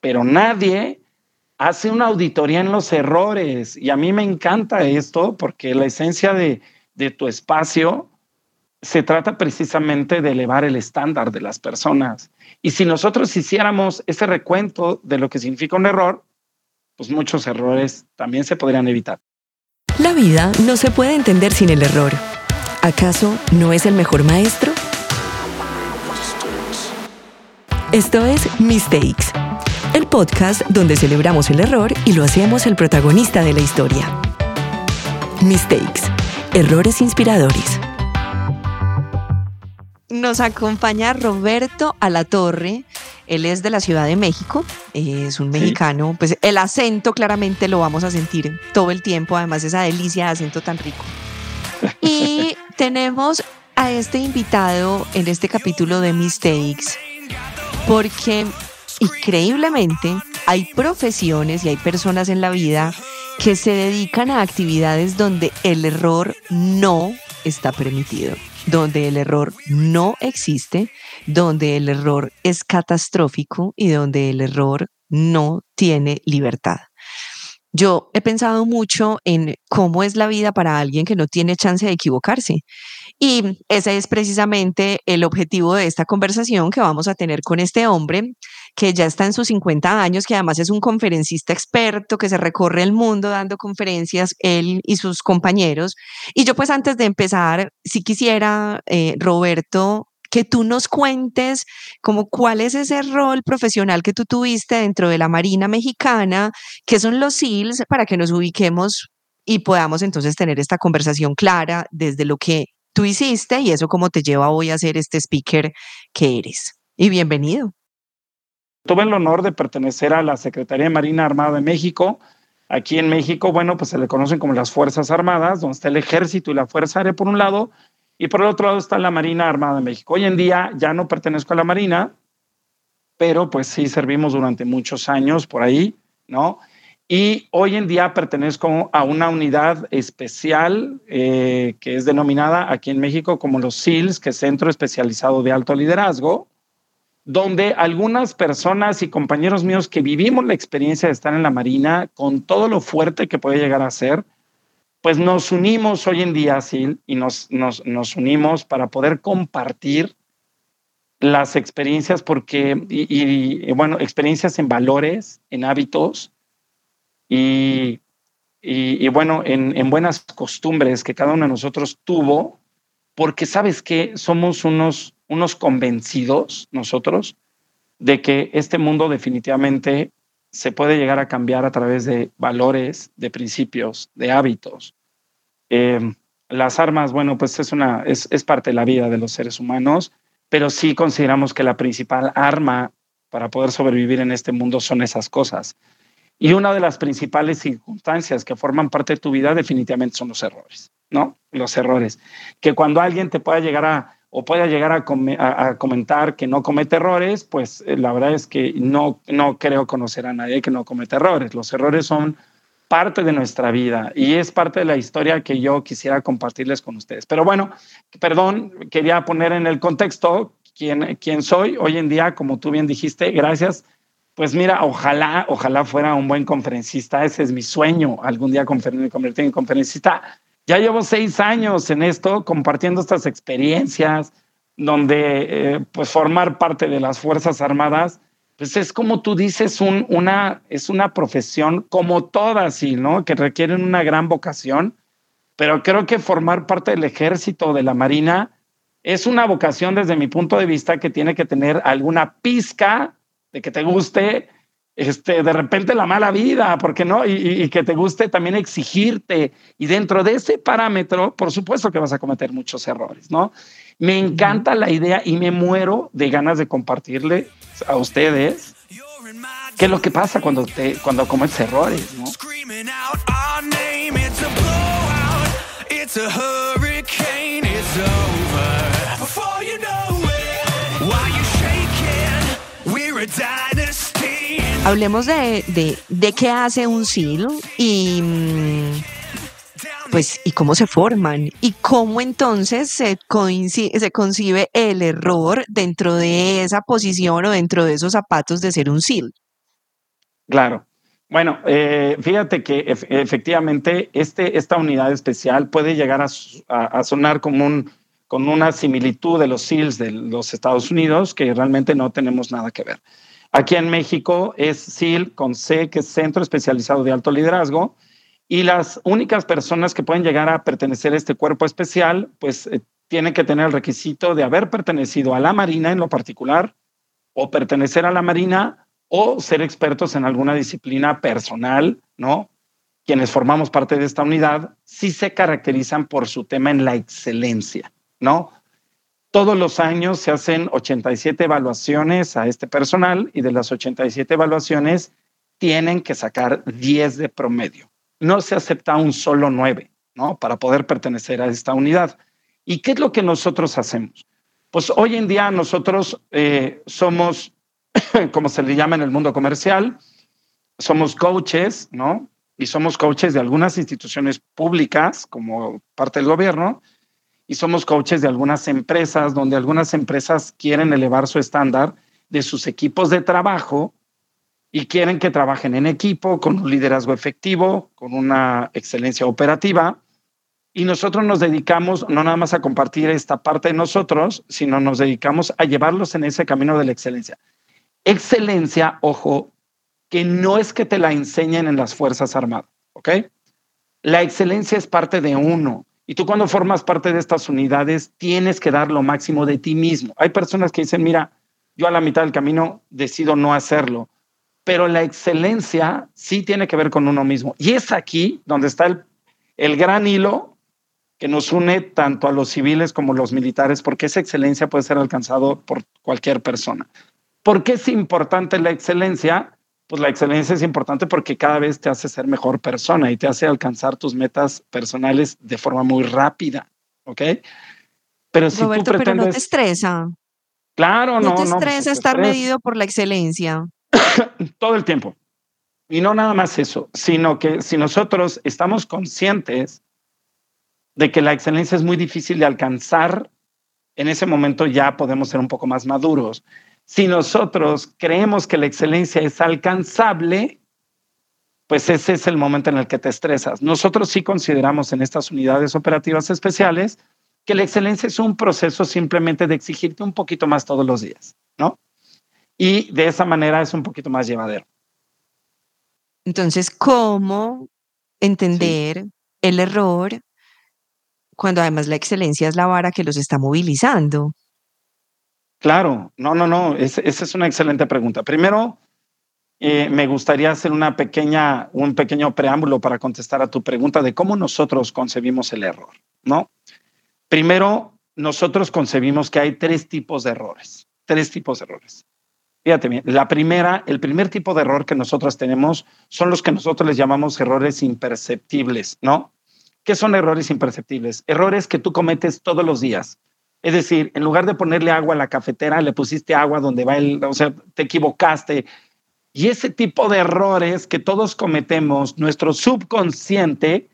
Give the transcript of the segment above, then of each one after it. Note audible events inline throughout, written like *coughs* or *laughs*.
pero nadie hace una auditoría en los errores. Y a mí me encanta esto porque la esencia de, de tu espacio se trata precisamente de elevar el estándar de las personas. Y si nosotros hiciéramos ese recuento de lo que significa un error, pues muchos errores también se podrían evitar. La vida no se puede entender sin el error. ¿Acaso no es el mejor maestro? Esto es Mistakes, podcast donde celebramos el error y lo hacemos el protagonista de la historia. Mistakes, errores inspiradores. Nos acompaña Roberto Alatorre. Él es de la Ciudad de México, es un mexicano, pues el acento claramente lo vamos a sentir todo el tiempo, además esa delicia de acento tan rico. Y *laughs* tenemos a este invitado en este capítulo de Mistakes porque increíblemente hay profesiones y hay personas en la vida que se dedican a actividades donde el error no está permitido, donde el error no existe, donde el error es catastrófico y donde el error no tiene libertad. Yo he pensado mucho en cómo es la vida para alguien que no tiene chance de equivocarse. Y ese es precisamente el objetivo de esta conversación que vamos a tener con este hombre que ya está en sus 50 años, que además es un conferencista experto que se recorre el mundo dando conferencias, él y sus compañeros. Y yo pues antes de empezar, si quisiera, eh, Roberto, que tú nos cuentes como cuál es ese rol profesional que tú tuviste dentro de la Marina Mexicana, qué son los SEALs, para que nos ubiquemos y podamos entonces tener esta conversación clara desde lo que tú hiciste y eso cómo te lleva hoy a ser este speaker que eres. Y bienvenido. Tuve el honor de pertenecer a la Secretaría de Marina Armada de México. Aquí en México, bueno, pues se le conocen como las Fuerzas Armadas, donde está el Ejército y la Fuerza Aérea por un lado, y por el otro lado está la Marina Armada de México. Hoy en día ya no pertenezco a la Marina, pero pues sí servimos durante muchos años por ahí, ¿no? Y hoy en día pertenezco a una unidad especial eh, que es denominada aquí en México como los SEALs, que es Centro Especializado de Alto Liderazgo, donde algunas personas y compañeros míos que vivimos la experiencia de estar en la Marina, con todo lo fuerte que puede llegar a ser, pues nos unimos hoy en día, Sil, y nos, nos, nos unimos para poder compartir las experiencias, porque, y, bueno, experiencias en valores, en hábitos y, y bueno, en, en, buenas costumbres que cada uno de nosotros tuvo, porque sabes que somos unos, unos convencidos nosotros de que este mundo definitivamente se puede llegar a cambiar a través de valores, de principios, de hábitos. Em, las armas, bueno, pues es, una, es, es parte de la vida de los seres humanos, pero sí consideramos que la principal arma para poder sobrevivir en este mundo son esas cosas. Y una de las principales circunstancias que forman parte de tu vida definitivamente son los errores, ¿no? Los errores. Que cuando alguien te pueda llegar a, o pueda llegar a, comentar que no comete errores, pues eh, la verdad es que no, no creo conocer a nadie que no comete errores. Los errores son parte de nuestra vida y es parte de la historia que yo quisiera compartirles con ustedes. Pero bueno, perdón, quería poner en el contexto quién, quién soy hoy en día, como tú bien dijiste, gracias. Pues mira, ojalá, ojalá fuera un buen conferencista, ese es mi sueño, algún día convertirme en conferencista ya llevo seis años en esto, compartiendo estas experiencias, donde eh, pues formar parte de las Fuerzas Armadas, pues es como tú dices, un, una, es una profesión como todas, ¿sí, ¿no? Que requieren una gran vocación, pero creo que formar parte del ejército, de la Marina, es una vocación desde mi punto de vista que tiene que tener alguna pizca de que te guste, este, de repente la mala vida, ¿por qué no? Y, que te guste también exigirte. Y dentro de ese parámetro, por supuesto que vas a cometer muchos errores, ¿no? Me encanta la idea y me muero de ganas de compartirle a ustedes qué es lo que pasa cuando, te, cuando cometes errores, ¿no? Hablemos de, de, qué hace un SEAL y mm, pues y cómo se forman y cómo entonces se, concibe el error dentro de esa posición o dentro de esos zapatos de ser un SEAL. Claro. Bueno, eh, fíjate que efectivamente este, esta unidad especial puede llegar a, sonar como un, con una similitud de los SEALs de los Estados Unidos, que realmente no tenemos nada que ver. Aquí en México es SEAL con C, que es Centro Especializado de Alto Liderazgo, y las únicas personas que pueden llegar a pertenecer a este cuerpo especial, pues eh, tienen que tener el requisito de haber pertenecido a la Marina en lo particular, o pertenecer a la Marina o ser expertos en alguna disciplina personal, ¿no? Quienes formamos parte de esta unidad sí se caracterizan por su tema en la excelencia, ¿no? Todos los años se hacen 87 evaluaciones a este personal y de las 87 evaluaciones tienen que sacar 10 de promedio. No se acepta un solo 9, ¿no? Para poder pertenecer a esta unidad. ¿Y qué es lo que nosotros hacemos? Pues hoy en día nosotros eh, somos *coughs* como se le llama en el mundo comercial, somos coaches, ¿no? Y somos coaches de algunas instituciones públicas como parte del gobierno y somos coaches de algunas empresas donde algunas empresas quieren elevar su estándar de sus equipos de trabajo y quieren que trabajen en equipo con un liderazgo efectivo, con una excelencia operativa. Y nosotros nos dedicamos no nada más a compartir esta parte de nosotros, sino nos dedicamos a llevarlos en ese camino de la excelencia. Excelencia, ojo, que no es que te la enseñen en las Fuerzas Armadas, ¿ok? La excelencia es parte de uno. Y tú cuando formas parte de estas unidades tienes que dar lo máximo de ti mismo. Hay personas que dicen, mira, yo a la mitad del camino decido no hacerlo, pero la excelencia sí tiene que ver con uno mismo. Y es aquí donde está el, el gran hilo que nos une tanto a los civiles como a los militares, porque esa excelencia puede ser alcanzado por cualquier persona. ¿Por qué es importante la excelencia? Pues la excelencia es importante porque cada vez te hace ser mejor persona y te hace alcanzar tus metas personales de forma muy rápida, ¿ok? Pero si Roberto, pero no te estresa. Claro, no. No te pues, estresa estar medido por la excelencia. *coughs* Todo el tiempo. Y no nada más eso, sino que si nosotros estamos conscientes de que la excelencia es muy difícil de alcanzar, en ese momento ya podemos ser un poco más maduros si nosotros creemos que la excelencia es alcanzable, pues ese es el momento en el que te estresas. Nosotros sí consideramos en estas unidades operativas especiales que la excelencia es un proceso simplemente de exigirte un poquito más todos los días, ¿no? Y de esa manera es un poquito más llevadero. Entonces, ¿cómo entender el error cuando además la excelencia es la vara que los está movilizando? Claro, no, no, no, esa es una excelente pregunta. Primero, eh, me gustaría hacer una pequeña, un pequeño preámbulo para contestar a tu pregunta de cómo nosotros concebimos el error, ¿no? Primero, nosotros concebimos que hay tres tipos de errores, tres tipos de errores. Fíjate bien, la primera, el primer tipo de error que nosotros tenemos son los que nosotros les llamamos errores imperceptibles, ¿no? ¿Qué son errores imperceptibles? Errores que tú cometes todos los días es decir, en lugar de ponerle agua a la cafetera, le pusiste agua donde va el, o sea, te equivocaste. Y ese tipo de errores que todos cometemos, nuestro subconsciente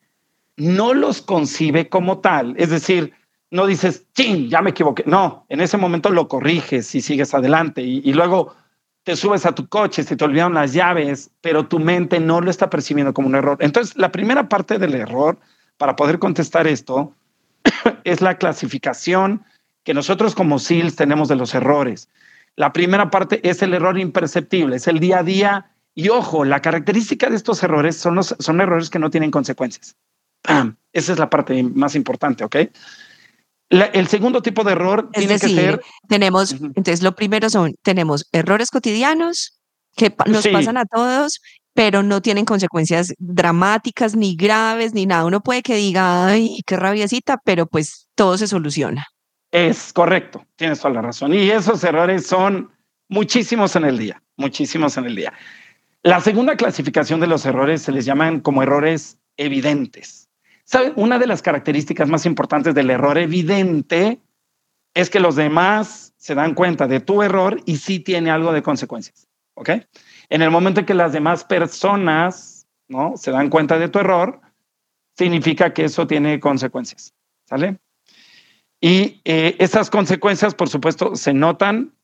no los concibe como tal. Es decir, no dices, ching, ya me equivoqué. No, en ese momento lo corriges y sigues adelante. Y, y luego te subes a tu coche, se te olvidaron las llaves, pero tu mente no lo está percibiendo como un error. Entonces, la primera parte del error, para poder contestar esto, *coughs* es la clasificación que nosotros como SEALs tenemos de los errores. La primera parte es el error imperceptible, es el día a día. Y ojo, la característica de estos errores son, los, son errores que no tienen consecuencias. Esa es la parte más importante, ¿ok? el segundo tipo de error tiene que ser... Tenemos, entonces lo primero son, tenemos errores cotidianos que nos pasan a todos, pero no tienen consecuencias dramáticas, ni graves, ni nada. Uno puede que diga, ay, qué rabiecita, pero pues todo se soluciona. Es correcto, tienes toda la razón. Y esos errores son muchísimos en el día, muchísimos en el día. La segunda clasificación de los errores se les llaman como errores evidentes. Una de las características más importantes del error evidente es que los demás se dan cuenta de tu error y sí tiene algo de consecuencias. ¿Ok? En el momento en que las demás personas ¿no? se dan cuenta de tu error, significa que eso tiene consecuencias. ¿Sale? Y eh, esas consecuencias, por supuesto, se notan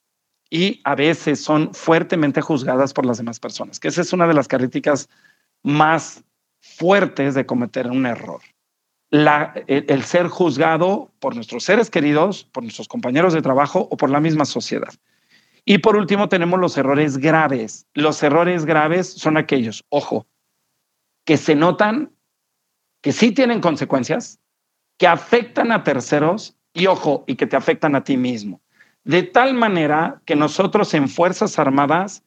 y a veces son fuertemente juzgadas por las demás personas, que esa es una de las características más fuertes de cometer un error. La, el, el, ser juzgado por nuestros seres queridos, por nuestros compañeros de trabajo o por la misma sociedad. Y por último tenemos los errores graves. Los errores graves son aquellos, ojo, que se notan, que sí tienen consecuencias, que afectan a terceros y ojo, y que te afectan a ti mismo. De tal manera que nosotros en Fuerzas Armadas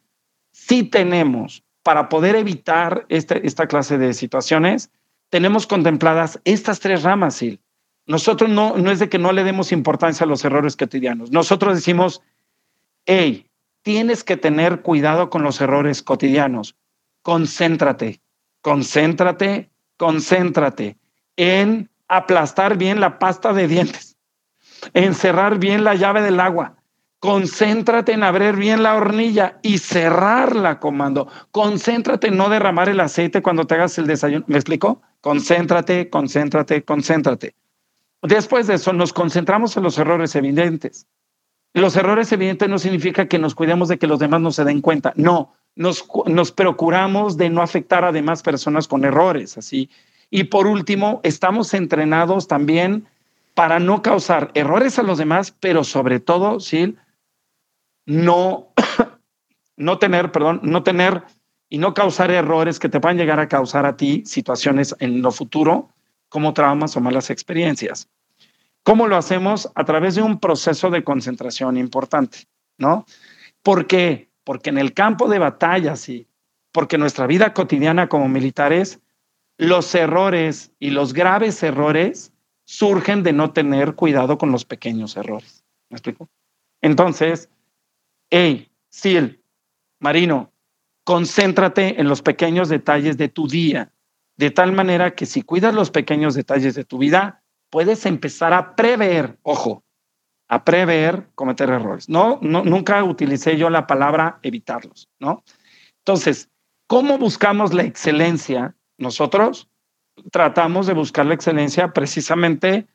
sí tenemos, para poder evitar este, esta clase de situaciones, tenemos contempladas estas tres ramas, Sil. Nosotros no, no es de que no le demos importancia a los errores cotidianos. Nosotros decimos, hey, tienes que tener cuidado con los errores cotidianos. Concéntrate, concéntrate, concéntrate en aplastar bien la pasta de dientes, en cerrar bien la llave del agua. Concéntrate en abrir bien la hornilla y cerrarla, comando. Concéntrate en no derramar el aceite cuando te hagas el desayuno. ¿Me explico? Concéntrate, concéntrate, concéntrate. Después de eso, nos concentramos en los errores evidentes. Los errores evidentes no significa que nos cuidemos de que los demás no se den cuenta. No, nos, nos procuramos de no afectar a demás personas con errores, así. Y por último, estamos entrenados también para no causar errores a los demás, pero sobre todo, sí, no, *coughs* no tener, perdón, no tener y no causar errores que te puedan llegar a causar a ti situaciones en lo futuro como traumas o malas experiencias. ¿Cómo lo hacemos? A través de un proceso de concentración importante, ¿no? ¿Por qué? Porque en el campo de batalla, sí, porque nuestra vida cotidiana como militares, los errores y los graves errores surgen de no tener cuidado con los pequeños errores. ¿Me explico? Entonces, hey, Sil, Marino, concéntrate en los pequeños detalles de tu día, de tal manera que si cuidas los pequeños detalles de tu vida, puedes empezar a prever, ojo, a prever cometer errores. No, no, nunca utilicé yo la palabra evitarlos, ¿no? Entonces, ¿cómo buscamos la excelencia? Nosotros tratamos de buscar la excelencia precisamente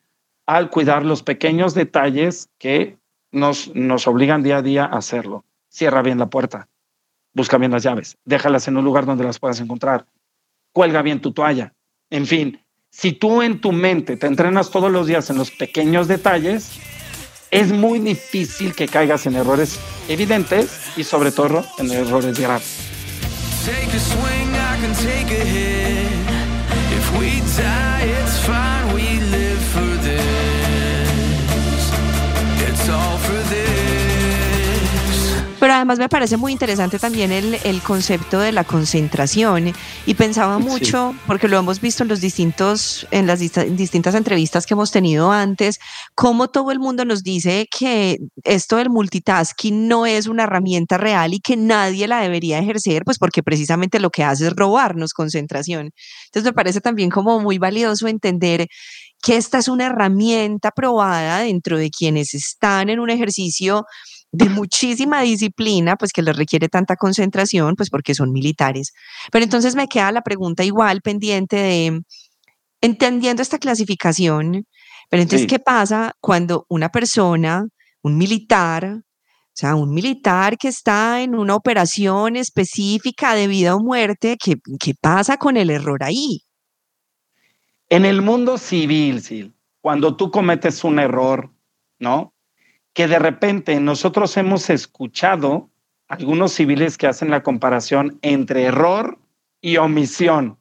al cuidar los pequeños detalles que nos, nos obligan día a día a hacerlo. Cierra bien la puerta, busca bien las llaves, déjalas en un lugar donde las puedas encontrar, cuelga bien tu toalla. En fin, si tú en tu mente te entrenas todos los días en los pequeños detalles, es muy difícil que caigas en errores evidentes y sobre todo en errores graves. Pero además me parece muy interesante también el, el concepto de la concentración y pensaba mucho, porque lo hemos visto en los distintos, en las distintas entrevistas que hemos tenido antes, cómo todo el mundo nos dice que esto del multitasking no es una herramienta real y que nadie la debería ejercer, pues porque precisamente lo que hace es robarnos concentración. Entonces me parece también como muy valioso entender que esta es una herramienta probada dentro de quienes están en un ejercicio de muchísima disciplina, pues que les requiere tanta concentración, pues porque son militares. Pero entonces me queda la pregunta igual pendiente de, entendiendo esta clasificación, pero entonces, ¿qué pasa cuando una persona, un militar, o sea, un militar que está en una operación específica de vida o muerte, ¿qué, qué pasa con el error ahí? En el mundo civil, Sil, cuando tú cometes un error, ¿no? Que de repente nosotros hemos escuchado algunos civiles que hacen la comparación entre error y omisión.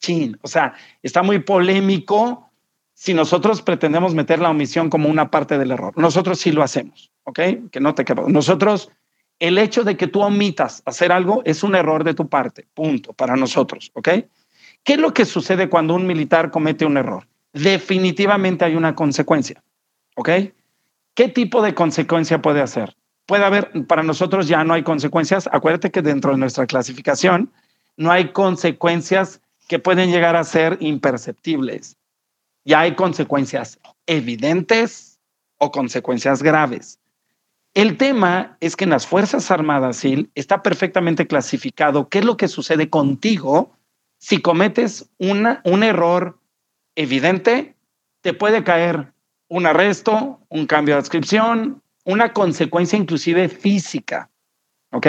Chin, o sea, está muy polémico si nosotros pretendemos meter la omisión como una parte del error. Nosotros sí lo hacemos, ¿ok? Que no te quepa. Nosotros, el hecho de que tú omitas hacer algo es un error de tu parte, punto, para nosotros, ¿ok? ¿Qué es lo que sucede cuando un militar comete un error? Definitivamente hay una consecuencia, ¿ok? ¿Qué tipo de consecuencia puede hacer? Puede haber, para nosotros ya no hay consecuencias. Acuérdate que dentro de nuestra clasificación no hay consecuencias que pueden llegar a ser imperceptibles. Ya hay consecuencias evidentes o consecuencias graves. El tema es que en las Fuerzas Armadas, SIL, está perfectamente clasificado qué es lo que sucede contigo si cometes una, un error evidente, te puede caer un arresto, un cambio de adscripción, una consecuencia inclusive física. ¿Ok?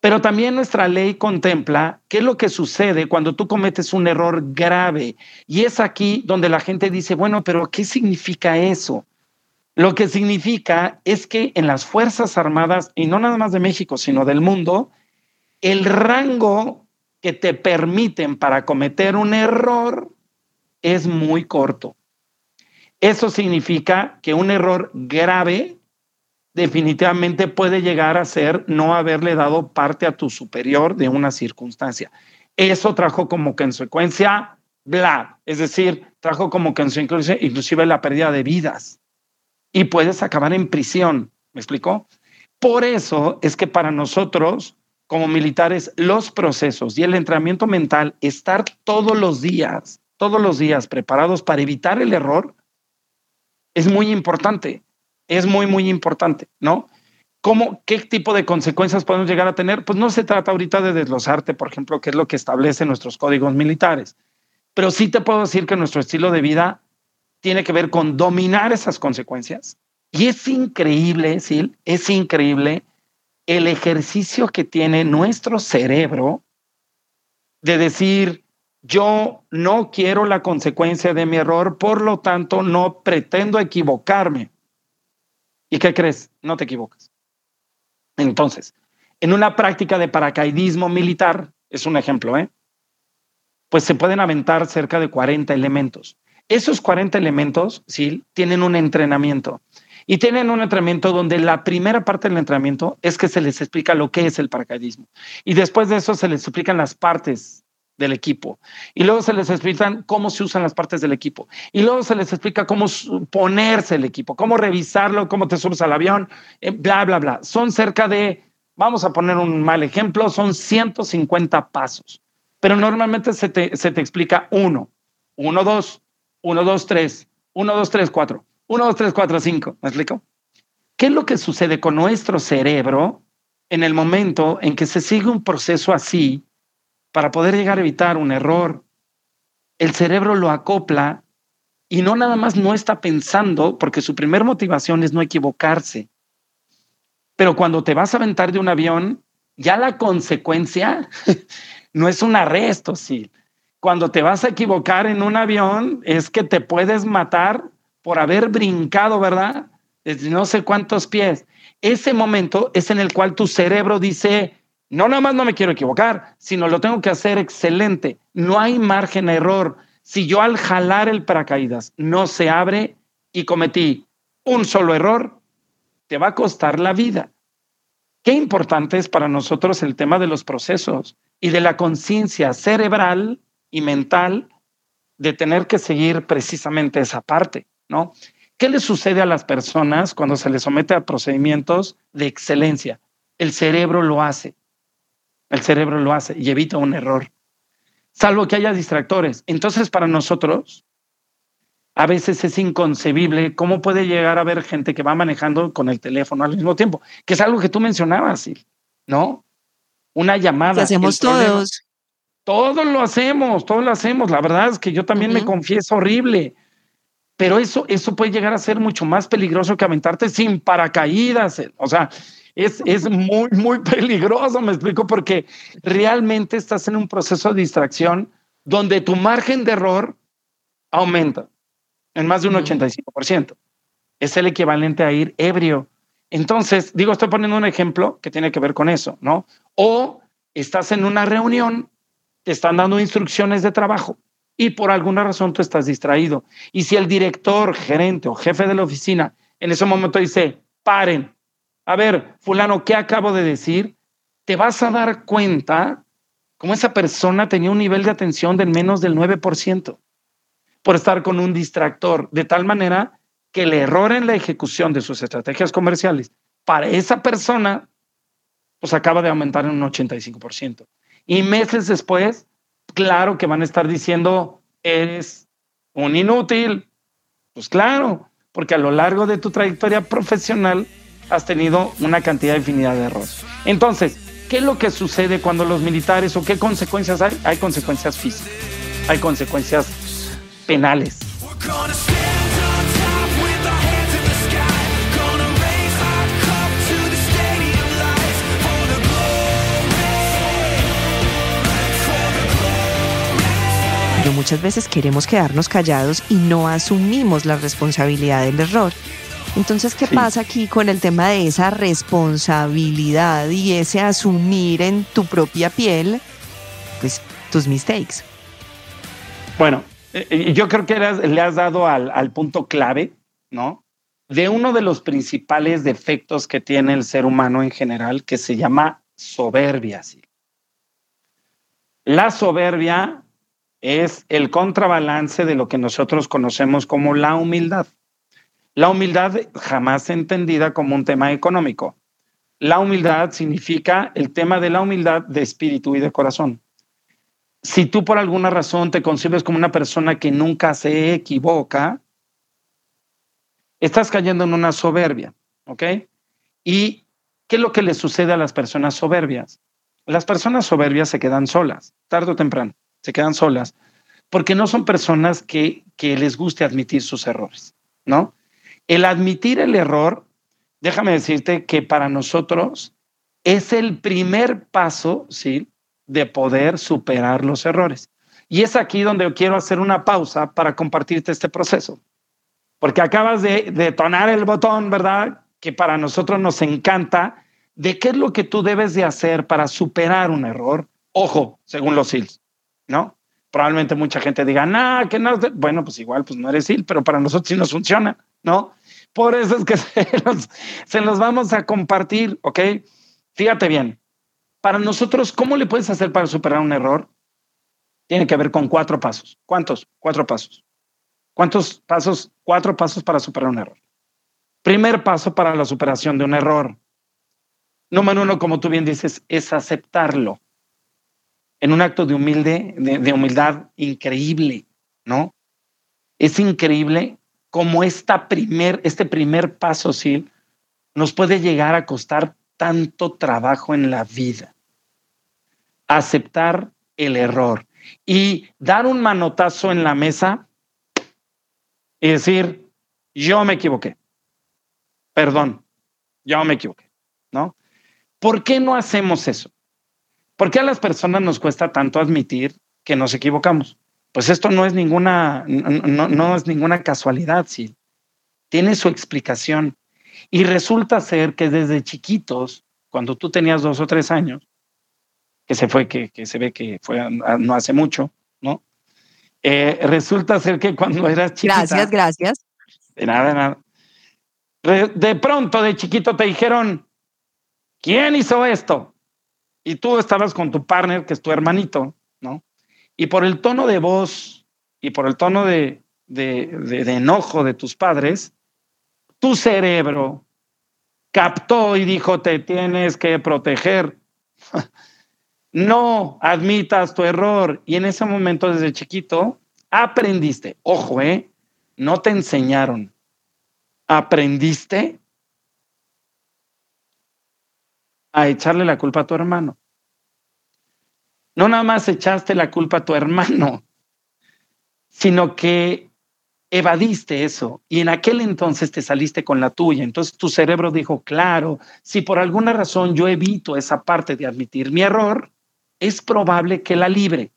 Pero también nuestra ley contempla qué es lo que sucede cuando tú cometes un error grave. Y es aquí donde la gente dice, bueno, pero ¿qué significa eso? Lo que significa es que en las Fuerzas Armadas, y no nada más de México, sino del mundo, el rango que te permiten para cometer un error es muy corto. Eso significa que un error grave definitivamente puede llegar a ser no haberle dado parte a tu superior de una circunstancia. Eso trajo como consecuencia bla, es decir, trajo como consecuencia inclusive la pérdida de vidas y puedes acabar en prisión. ¿Me explicó? Por eso es que para nosotros, como militares, los procesos y el entrenamiento mental, estar todos los días, todos los días preparados para evitar el error, es muy importante. Es muy, muy importante, ¿no? ¿Cómo, ¿Qué tipo de consecuencias podemos llegar a tener? Pues no se trata ahorita de desglosarte, por ejemplo, qué es lo que establecen nuestros códigos militares, pero sí te puedo decir que nuestro estilo de vida tiene que ver con dominar esas consecuencias. Y es increíble, Sil, es increíble el ejercicio que tiene nuestro cerebro de decir, yo no quiero la consecuencia de mi error, por lo tanto no pretendo equivocarme. ¿Y qué crees? No te equivocas. Entonces, en una práctica de paracaidismo militar, es un ejemplo, ¿eh? Pues se pueden aventar cerca de 40 elementos. Esos 40 elementos, sí, tienen un entrenamiento. Y tienen un entrenamiento donde la primera parte del entrenamiento es que se les explica lo que es el paracaidismo. Y después de eso se les explican las partes del equipo. Y luego se les explican cómo se usan las partes del equipo. Y luego se les explica cómo ponerse el equipo, cómo revisarlo, cómo te subes al avión, eh, bla, bla, bla. Son cerca de, vamos a poner un mal ejemplo, son 150 pasos. Pero normalmente se te, se te explica uno, uno, dos, 1, 2, 3, 1, 2, 3, 4, 1, 2, 3, 4, 5. ¿Me explico? ¿Qué es lo que sucede con nuestro cerebro en el momento en que se sigue un proceso así para poder llegar a evitar un error? El cerebro lo acopla y no nada más no está pensando, porque su primer motivación es no equivocarse. Pero cuando te vas a aventar de un avión, ya la consecuencia *laughs* no es un arresto, sí cuando te vas a equivocar en un avión es que te puedes matar por haber brincado, ¿verdad? Desde no sé cuántos pies. Ese momento es en el cual tu cerebro dice, no nada más no me quiero equivocar, sino lo tengo que hacer excelente. No hay margen a error. Si yo al jalar el paracaídas no se abre y cometí un solo error, te va a costar la vida. Qué importante es para nosotros el tema de los procesos y de la conciencia cerebral y mental de tener que seguir precisamente esa parte, ¿no? ¿Qué le sucede a las personas cuando se les somete a procedimientos de excelencia? El cerebro lo hace. El cerebro lo hace y evita un error. Salvo que haya distractores. Entonces, para nosotros, a veces es inconcebible cómo puede llegar a haber gente que va manejando con el teléfono al mismo tiempo, que es algo que tú mencionabas, ¿no? Una llamada. Que hacemos todos. Todos lo hacemos, todos lo hacemos. La verdad es que yo también me confieso horrible. Pero eso, eso puede llegar a ser mucho más peligroso que aventarte sin paracaídas. O sea, es, es muy, muy peligroso, me explico, porque realmente estás en un proceso de distracción donde tu margen de error aumenta en más de un 85%. Es el equivalente a ir ebrio. Entonces, digo, estoy poniendo un ejemplo que tiene que ver con eso, ¿no? O estás en una reunión te están dando instrucciones de trabajo y por alguna razón tú estás distraído. Y si el director, gerente o jefe de la oficina en ese momento dice, paren, a ver, fulano, ¿qué acabo de decir? Te vas a dar cuenta cómo esa persona tenía un nivel de atención del menos del 9% por estar con un distractor, de tal manera que el error en la ejecución de sus estrategias comerciales para esa persona, pues acaba de aumentar en un 85%. Y meses después, claro que van a estar diciendo, eres un inútil. Pues claro, porque a lo largo de tu trayectoria profesional has tenido una cantidad de infinidad de errores. Entonces, ¿qué es lo que sucede cuando los militares o qué consecuencias hay? Hay consecuencias físicas, hay consecuencias penales. Pero muchas veces queremos quedarnos callados y no asumimos la responsabilidad del error. Entonces, ¿qué pasa aquí con el tema de esa responsabilidad y ese asumir en tu propia piel, pues, tus mistakes? Bueno, eh, eh, yo creo que le has dado al, al punto clave, ¿no? De uno de los principales defectos que tiene el ser humano en general, que se llama soberbia. ¿sí? La soberbia es el contrabalance de lo que nosotros conocemos como la humildad. La humildad jamás entendida como un tema económico. La humildad significa el tema de la humildad de espíritu y de corazón. Si tú por alguna razón te concibes como una persona que nunca se equivoca, estás cayendo en una soberbia, ¿ok? ¿Y qué es lo que le sucede a las personas soberbias? Las personas soberbias se quedan solas, tarde o temprano, se quedan solas, porque no son personas que, que les guste admitir sus errores, ¿no? El admitir el error, déjame decirte que para nosotros es el primer paso, ¿sí? De poder superar los errores. Y es aquí donde quiero hacer una pausa para compartirte este proceso. Porque acabas de detonar el botón, ¿verdad? Que para nosotros nos encanta de qué es lo que tú debes de hacer para superar un error. Ojo, según los SILs, ¿no? Probablemente mucha gente diga, no, que no. Bueno, pues igual, pues no eres SIL, pero para nosotros sí nos funciona, ¿no? Por eso es que *laughs* se los, vamos a compartir, ¿ok? Fíjate bien, para nosotros, ¿cómo le puedes hacer para superar un error? Tiene que ver con cuatro pasos. ¿Cuántos? Cuatro pasos. ¿Cuántos pasos? Cuatro pasos para superar un error. Primer paso para la superación de un error. Número uno, como tú bien dices, es aceptarlo. En un acto de, humilde, de humildad increíble, ¿no? Es increíble como esta primer, este primer paso, sí, nos puede llegar a costar tanto trabajo en la vida. Aceptar el error y dar un manotazo en la mesa y decir, yo me equivoqué. Perdón, yo me equivoqué, ¿no? ¿Por qué no hacemos eso? ¿Por qué a las personas nos cuesta tanto admitir que nos equivocamos? Pues esto no es ninguna, no, es ninguna casualidad, sí. Tiene su explicación. Y resulta ser que desde chiquitos, cuando tú tenías dos o tres años, que se fue, que, se ve que fue no hace mucho, ¿no? Eh, resulta ser que cuando eras chiquita. Gracias, gracias. De nada, de nada. De pronto, de chiquito, te dijeron, ¿quién hizo esto? Y tú estabas con tu partner, que es tu hermanito, ¿no? Y por el tono de voz y por el tono de, enojo de tus padres, tu cerebro captó y dijo, te tienes que proteger. *laughs* no admitas tu error. Y en ese momento, desde chiquito, aprendiste. Ojo, ¿eh? No te enseñaron. Aprendiste a echarle la culpa a tu hermano. No nada más echaste la culpa a tu hermano, sino que evadiste eso y en aquel entonces te saliste con la tuya. Entonces tu cerebro dijo, claro, si por alguna razón yo evito esa parte de admitir mi error, es probable que la libre.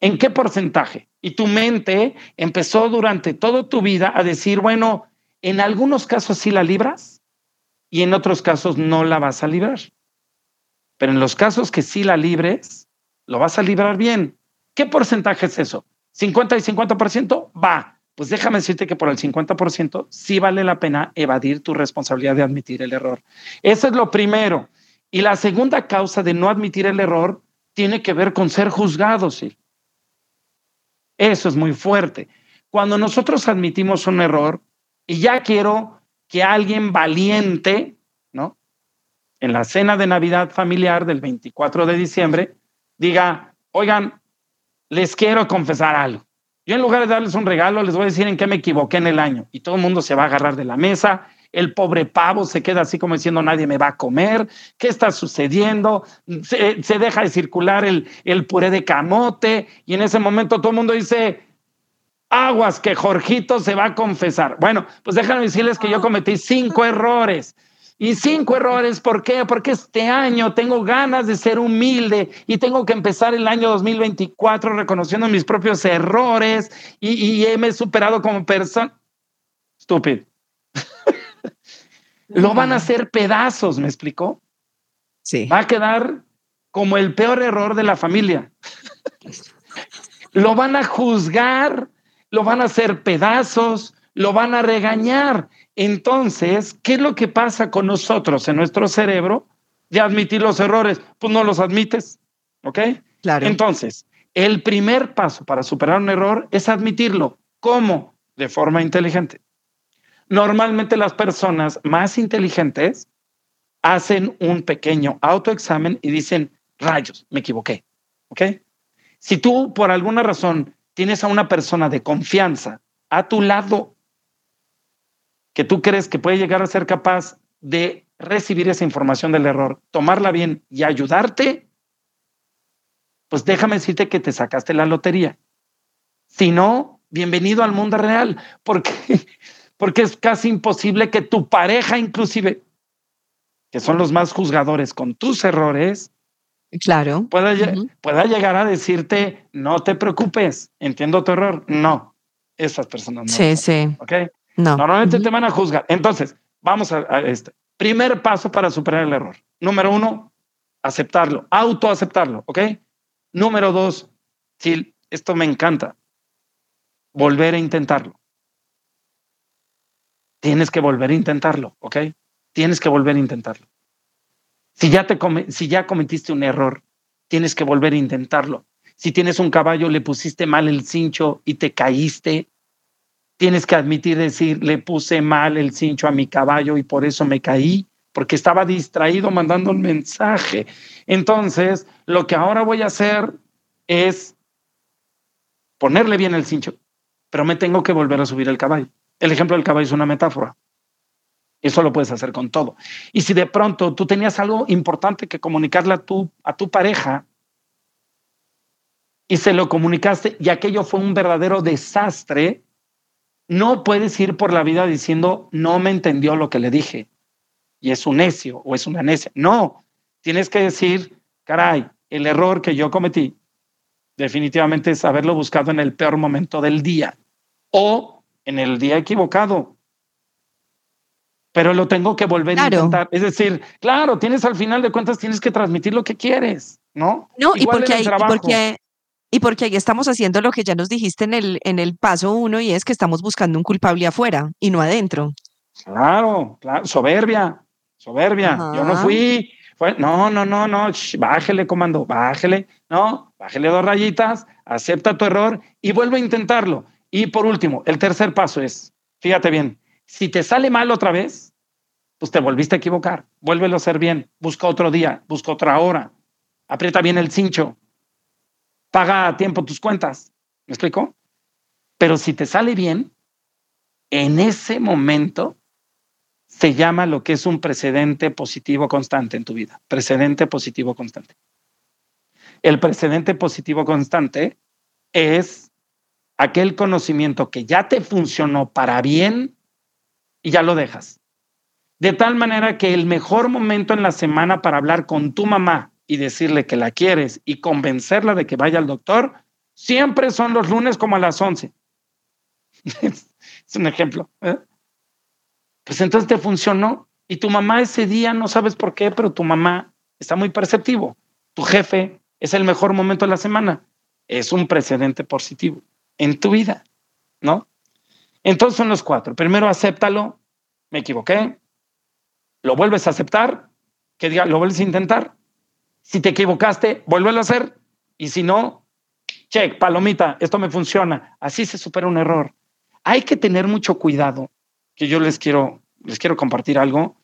¿En qué porcentaje? Y tu mente empezó durante toda tu vida a decir, bueno, en algunos casos sí la libras y en otros casos no la vas a librar. Pero en los casos que sí la libres, lo vas a librar bien. ¿Qué porcentaje es eso? ¿50 y 50%? Va. Pues déjame decirte que por el 50% sí vale la pena evadir tu responsabilidad de admitir el error. Eso es lo primero. Y la segunda causa de no admitir el error tiene que ver con ser juzgados. ¿sí? Eso es muy fuerte. Cuando nosotros admitimos un error, y ya quiero que alguien valiente, ¿no? En la cena de Navidad familiar del 24 de diciembre, diga, oigan, les quiero confesar algo. Yo en lugar de darles un regalo, les voy a decir en qué me equivoqué en el año. Y todo el mundo se va a agarrar de la mesa. El pobre pavo se queda así como diciendo, nadie me va a comer. ¿Qué está sucediendo? Se, deja de circular el, el puré de camote. Y en ese momento todo el mundo dice, aguas que Jorgito se va a confesar. Bueno, pues déjenme decirles que yo cometí cinco errores Y cinco errores, ¿por qué? Porque este año tengo ganas de ser humilde y tengo que empezar el año 2024 reconociendo mis propios errores y, y me he superado como persona. Estúpido. *laughs* Lo van a hacer pedazos, ¿me explicó? Sí. Va a quedar como el peor error de la familia. lo van a juzgar, lo van a hacer pedazos, lo van a regañar. Entonces, ¿qué es lo que pasa con nosotros en nuestro cerebro de admitir los errores? Pues no los admites, ¿ok? Claro. Entonces, el primer paso para superar un error es admitirlo. ¿Cómo? De forma inteligente. Normalmente las personas más inteligentes hacen un pequeño autoexamen y dicen, rayos, me equivoqué, ¿ok? Si tú por alguna razón tienes a una persona de confianza a tu lado que tú crees que puede llegar a ser capaz de recibir esa información del error, tomarla bien y ayudarte, pues déjame decirte que te sacaste la lotería. Si no, bienvenido al mundo real, porque, *laughs* porque es casi imposible que tu pareja inclusive, que son los más juzgadores con tus errores, claro. pueda, pueda llegar a decirte, no te preocupes, entiendo tu error. No, esas personas no. Sí, sí. Normalmente te van a juzgar. Entonces, vamos a, este. Primer paso para superar el error. Número uno, aceptarlo, autoaceptarlo, ¿ok? Número dos, sí, esto me encanta, volver a intentarlo. Tienes que volver a intentarlo, ¿ok? Tienes que volver a intentarlo. Si ya, te si ya cometiste un error, tienes que volver a intentarlo. Si tienes un caballo, le pusiste mal el cincho y te caíste, tienes que admitir, decir, le puse mal el cincho a mi caballo y por eso me caí, porque estaba distraído mandando un mensaje. Entonces, lo que ahora voy a hacer es ponerle bien el cincho, pero me tengo que volver a subir el caballo. El ejemplo del caballo es una metáfora. Eso lo puedes hacer con todo. Y si de pronto tú tenías algo importante que comunicarle a tu, a tu pareja y se lo comunicaste y aquello fue un verdadero desastre, no puedes ir por la vida diciendo, no me entendió lo que le dije y es un necio o es una necia. No, tienes que decir, caray, el error que yo cometí definitivamente es haberlo buscado en el peor momento del día o en el día equivocado. Pero lo tengo que volver a intentar. Es decir, claro, tienes al final de cuentas, tienes que transmitir lo que quieres, ¿no? No, y porque, hay, y porque y porque ahí estamos haciendo lo que ya nos dijiste en el, en el paso uno y es que estamos buscando un culpable afuera y no adentro. Claro, claro, soberbia, soberbia. Yo no fui, fue, no, no, no, no, bájele, comando, bájele, no, bájele dos rayitas, acepta tu error y vuelve a intentarlo. Y por último, el tercer paso es, fíjate bien, si te sale mal otra vez, pues te volviste a equivocar, vuélvelo a hacer bien, busca otro día, busca otra hora, aprieta bien el cincho, paga a tiempo tus cuentas. ¿Me explico? Pero si te sale bien, en ese momento se llama lo que es un precedente positivo constante en tu vida. Precedente positivo constante. El precedente positivo constante es aquel conocimiento que ya te funcionó para bien y ya lo dejas. De tal manera que el mejor momento en la semana para hablar con tu mamá y decirle que la quieres y convencerla de que vaya al doctor, siempre son los lunes como a las 11. *laughs* es un ejemplo. ¿eh? Pues entonces te funcionó y tu mamá ese día no sabes por qué, pero tu mamá está muy perceptivo. Tu jefe es el mejor momento de la semana. Es un precedente positivo en tu vida, ¿no? Entonces son los cuatro. Primero, acéptalo. Me equivoqué. Lo vuelves a aceptar. Que diga, lo vuelves a intentar. Si te equivocaste, vuélvelo a hacer. Y si no, check, palomita, esto me funciona. Así se supera un error. Hay que tener mucho cuidado, que yo les quiero, les quiero compartir algo.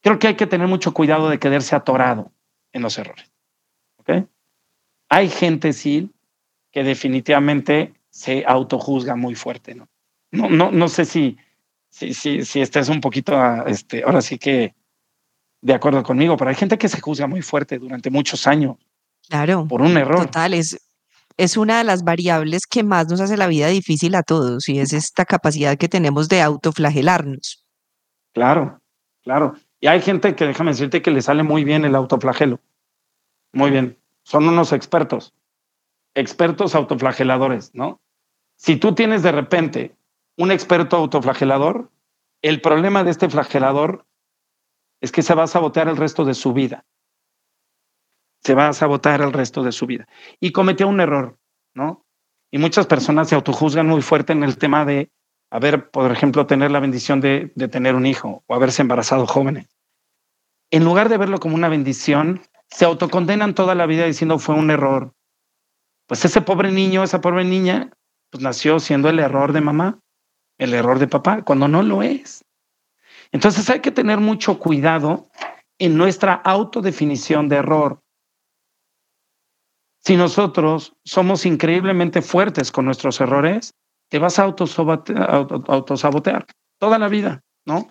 Creo que hay que tener mucho cuidado de quedarse atorado en los errores. ¿Ok? Hay gente, sí, que definitivamente se autojuzga muy fuerte, ¿no? No, no, sé si, si, si, si un poquito, este, ahora sí que de acuerdo conmigo, pero hay gente que se juzga muy fuerte durante muchos años. Claro. Por un error. Total, es, es una de las variables que más nos hace la vida difícil a todos y es esta capacidad que tenemos de autoflagelarnos. Claro, claro. Y hay gente que, déjame decirte, que le sale muy bien el autoflagelo. Muy bien. Son unos expertos. Expertos autoflageladores, ¿no? Si tú tienes de repente un experto autoflagelador, el problema de este flagelador es que se va a sabotear el resto de su vida. Se va a sabotear el resto de su vida. Y cometió un error, ¿no? Y muchas personas se autojuzgan muy fuerte en el tema de haber, por ejemplo, tener la bendición de, de tener un hijo o haberse embarazado jóvenes. En lugar de verlo como una bendición, se autocondenan toda la vida diciendo fue un error. Pues ese pobre niño, esa pobre niña, pues nació siendo el error de mamá, el error de papá, cuando no lo es. Entonces hay que tener mucho cuidado en nuestra autodefinición de error. Si nosotros somos increíblemente fuertes con nuestros errores, te vas a autosabotear toda la vida, ¿no?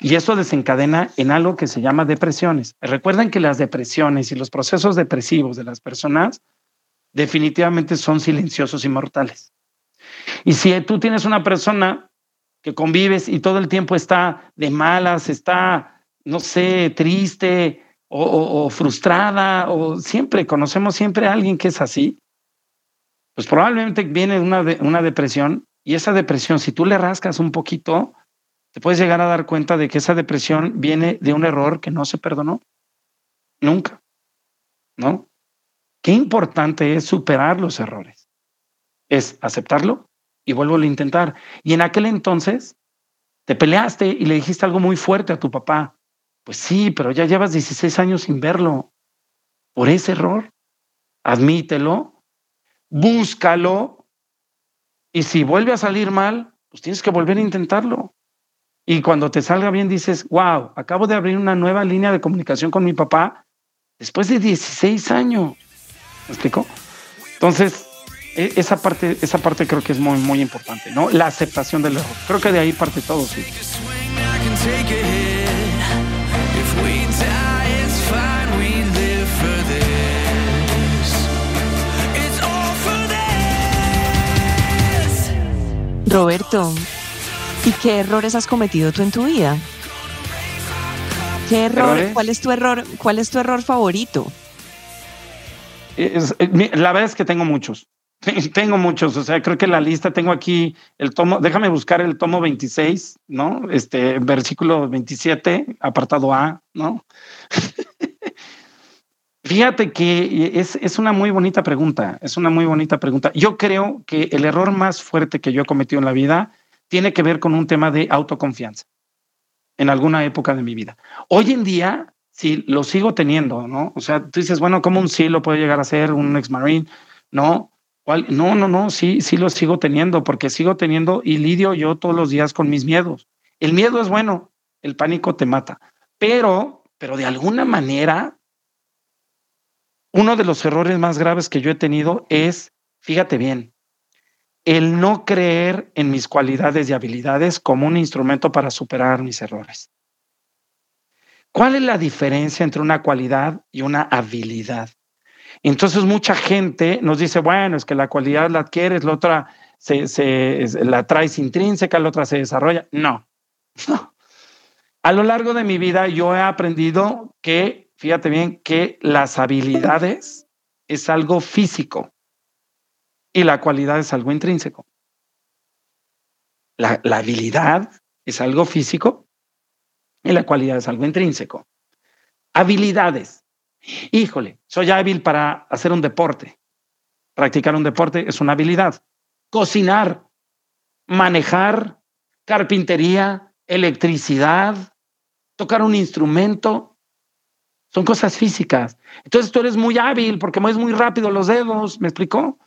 Y eso desencadena en algo que se llama depresiones. Recuerden que las depresiones y los procesos depresivos de las personas definitivamente son silenciosos y mortales. Y si tú tienes una persona que convives y todo el tiempo está de malas, está, no sé, triste o, frustrada, o siempre, conocemos siempre a alguien que es así, pues probablemente viene una, una depresión y esa depresión, si tú le rascas un poquito, te puedes llegar a dar cuenta de que esa depresión viene de un error que no se perdonó. Nunca. ¿No? Qué importante es superar los errores. Es aceptarlo y vuelvo a intentar. Y en aquel entonces te peleaste y le dijiste algo muy fuerte a tu papá. Pues sí, pero ya llevas 16 años sin verlo. Por ese error, admítelo, búscalo y si vuelve a salir mal, pues tienes que volver a intentarlo. Y cuando te salga bien dices, wow, acabo de abrir una nueva línea de comunicación con mi papá después de 16 años. ¿Me explico? Entonces, esa parte, esa parte creo que es muy, muy importante, ¿no? La aceptación del error. Creo que de ahí parte todo, sí. Roberto, ¿y qué errores has cometido tú en tu vida? ¿Qué error? ¿Cuál es tu error? ¿Cuál es tu error favorito? La verdad es que tengo muchos. *laughs* Tengo muchos, o sea, creo que la lista tengo aquí el tomo, déjame buscar el tomo 26, ¿no? Este versículo 27, apartado A, ¿no? *laughs* Fíjate que es, es, una muy bonita pregunta, es una muy bonita pregunta. Yo creo que el error más fuerte que yo he cometido en la vida tiene que ver con un tema de autoconfianza en alguna época de mi vida. Hoy en día, sí, lo sigo teniendo, ¿no? O sea, tú dices, bueno, ¿cómo un sí lo puede llegar a ser un ex marine? No, no, no, no, sí, sí lo sigo teniendo, porque sigo teniendo y lidio yo todos los días con mis miedos. El miedo es bueno, el pánico te mata, pero, pero de alguna manera uno de los errores más graves que yo he tenido es, fíjate bien, el no creer en mis cualidades y habilidades como un instrumento para superar mis errores. ¿Cuál es la diferencia entre una cualidad y una habilidad? Entonces mucha gente nos dice, bueno, es que la cualidad la adquieres, la otra se, la traes intrínseca, la otra se desarrolla. No, *laughs* no. A lo largo de mi vida yo he aprendido que fíjate bien que las habilidades es algo físico y la cualidad es algo intrínseco. La, habilidad es algo físico y la cualidad es algo intrínseco. Habilidades. Híjole, soy hábil para hacer un deporte. Practicar un deporte es una habilidad. Cocinar, manejar, carpintería, electricidad, tocar un instrumento, son cosas físicas. Entonces tú eres muy hábil porque mueves muy rápido los dedos, ¿me explicó?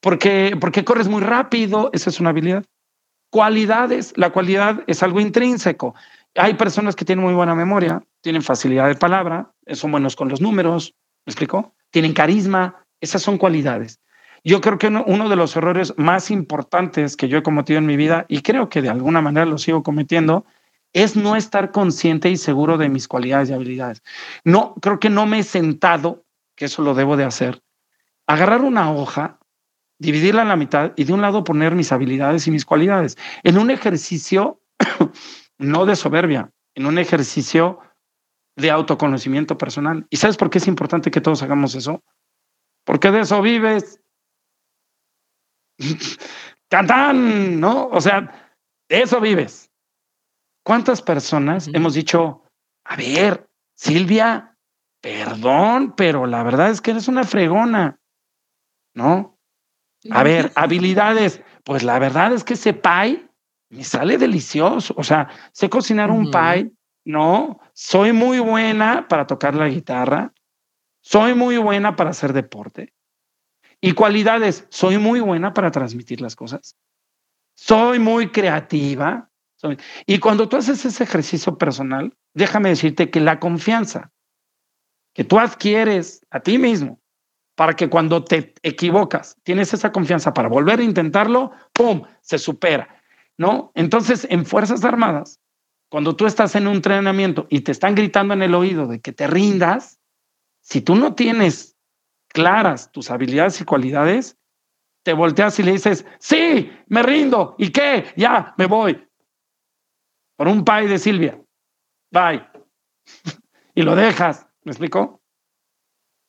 Porque, porque corres muy rápido, esa es una habilidad. Cualidades, la cualidad es algo intrínseco. Hay personas que tienen muy buena memoria, tienen facilidad de palabra, son buenos con los números, ¿me explicó? Tienen carisma, esas son cualidades. Yo creo que uno, uno, de los errores más importantes que yo he cometido en mi vida, y creo que de alguna manera lo sigo cometiendo, es no estar consciente y seguro de mis cualidades y habilidades. No, creo que no me he sentado, que eso lo debo de hacer, agarrar una hoja, dividirla en la mitad y de un lado poner mis habilidades y mis cualidades en un ejercicio *coughs* no de soberbia, en un ejercicio de autoconocimiento personal. ¿Y sabes por qué es importante que todos hagamos eso? Porque de eso vives. *laughs* ¡Cantán! ¿No? O sea, de eso vives. ¿Cuántas personas hemos dicho, a ver, Silvia, perdón, pero la verdad es que eres una fregona, ¿no? A ver, habilidades, pues la verdad es que ese pie me sale delicioso, o sea, sé cocinar un pie, ¿no? Soy muy buena para tocar la guitarra, soy muy buena para hacer deporte. Y cualidades, soy muy buena para transmitir las cosas. Soy muy creativa. Y cuando tú haces ese ejercicio personal, déjame decirte que la confianza que tú adquieres a ti mismo para que cuando te equivocas, tienes esa confianza para volver a intentarlo, ¡pum!, se supera, ¿no? Entonces, en Fuerzas Armadas, cuando tú estás en un entrenamiento y te están gritando en el oído de que te rindas, si tú no tienes claras tus habilidades y cualidades, te volteas y le dices, sí, me rindo, ¿y qué? Ya, me voy. Por un pay de Silvia. Bye. *laughs* y lo dejas, ¿me explico?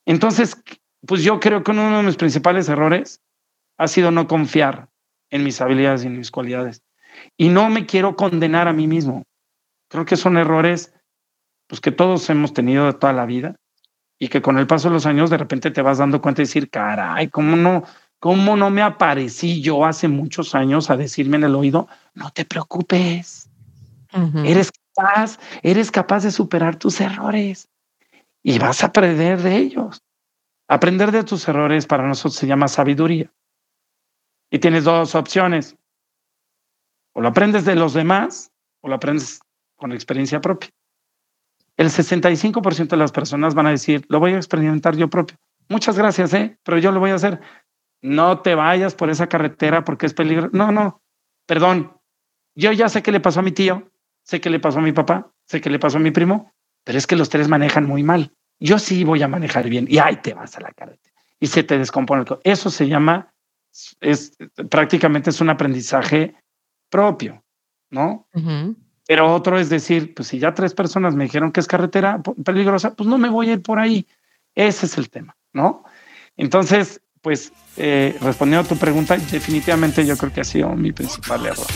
Entonces, pues yo creo que uno de mis principales errores ha sido no confiar en mis habilidades y en mis cualidades. Y no me quiero condenar a mí mismo. Creo que son errores pues, que todos hemos tenido de toda la vida y que con el paso de los años de repente te vas dando cuenta y decir, caray, ¿cómo no, cómo no me aparecí yo hace muchos años a decirme en el oído, no te preocupes, eres capaz, eres capaz de superar tus errores y vas a aprender de ellos. Aprender de tus errores para nosotros se llama sabiduría. Y tienes dos opciones. O lo aprendes de los demás o lo aprendes con experiencia propia. El 65% de las personas van a decir, lo voy a experimentar yo propio. Muchas gracias, ¿eh? pero yo lo voy a hacer. No te vayas por esa carretera porque es peligroso. No, no, perdón. Yo ya sé qué le pasó a mi tío, sé qué le pasó a mi papá, sé qué le pasó a mi primo, pero es que los tres manejan muy mal. Yo sí voy a manejar bien y ahí te vas a la carretera y se te descompone Eso se llama, es prácticamente es un aprendizaje propio, ¿no? Pero otro es decir, pues si ya tres personas me dijeron que es carretera peligrosa, pues no me voy a ir por ahí. Ese es el tema, ¿no? Entonces, pues eh, respondiendo a tu pregunta, definitivamente yo creo que ha sido mi principal error.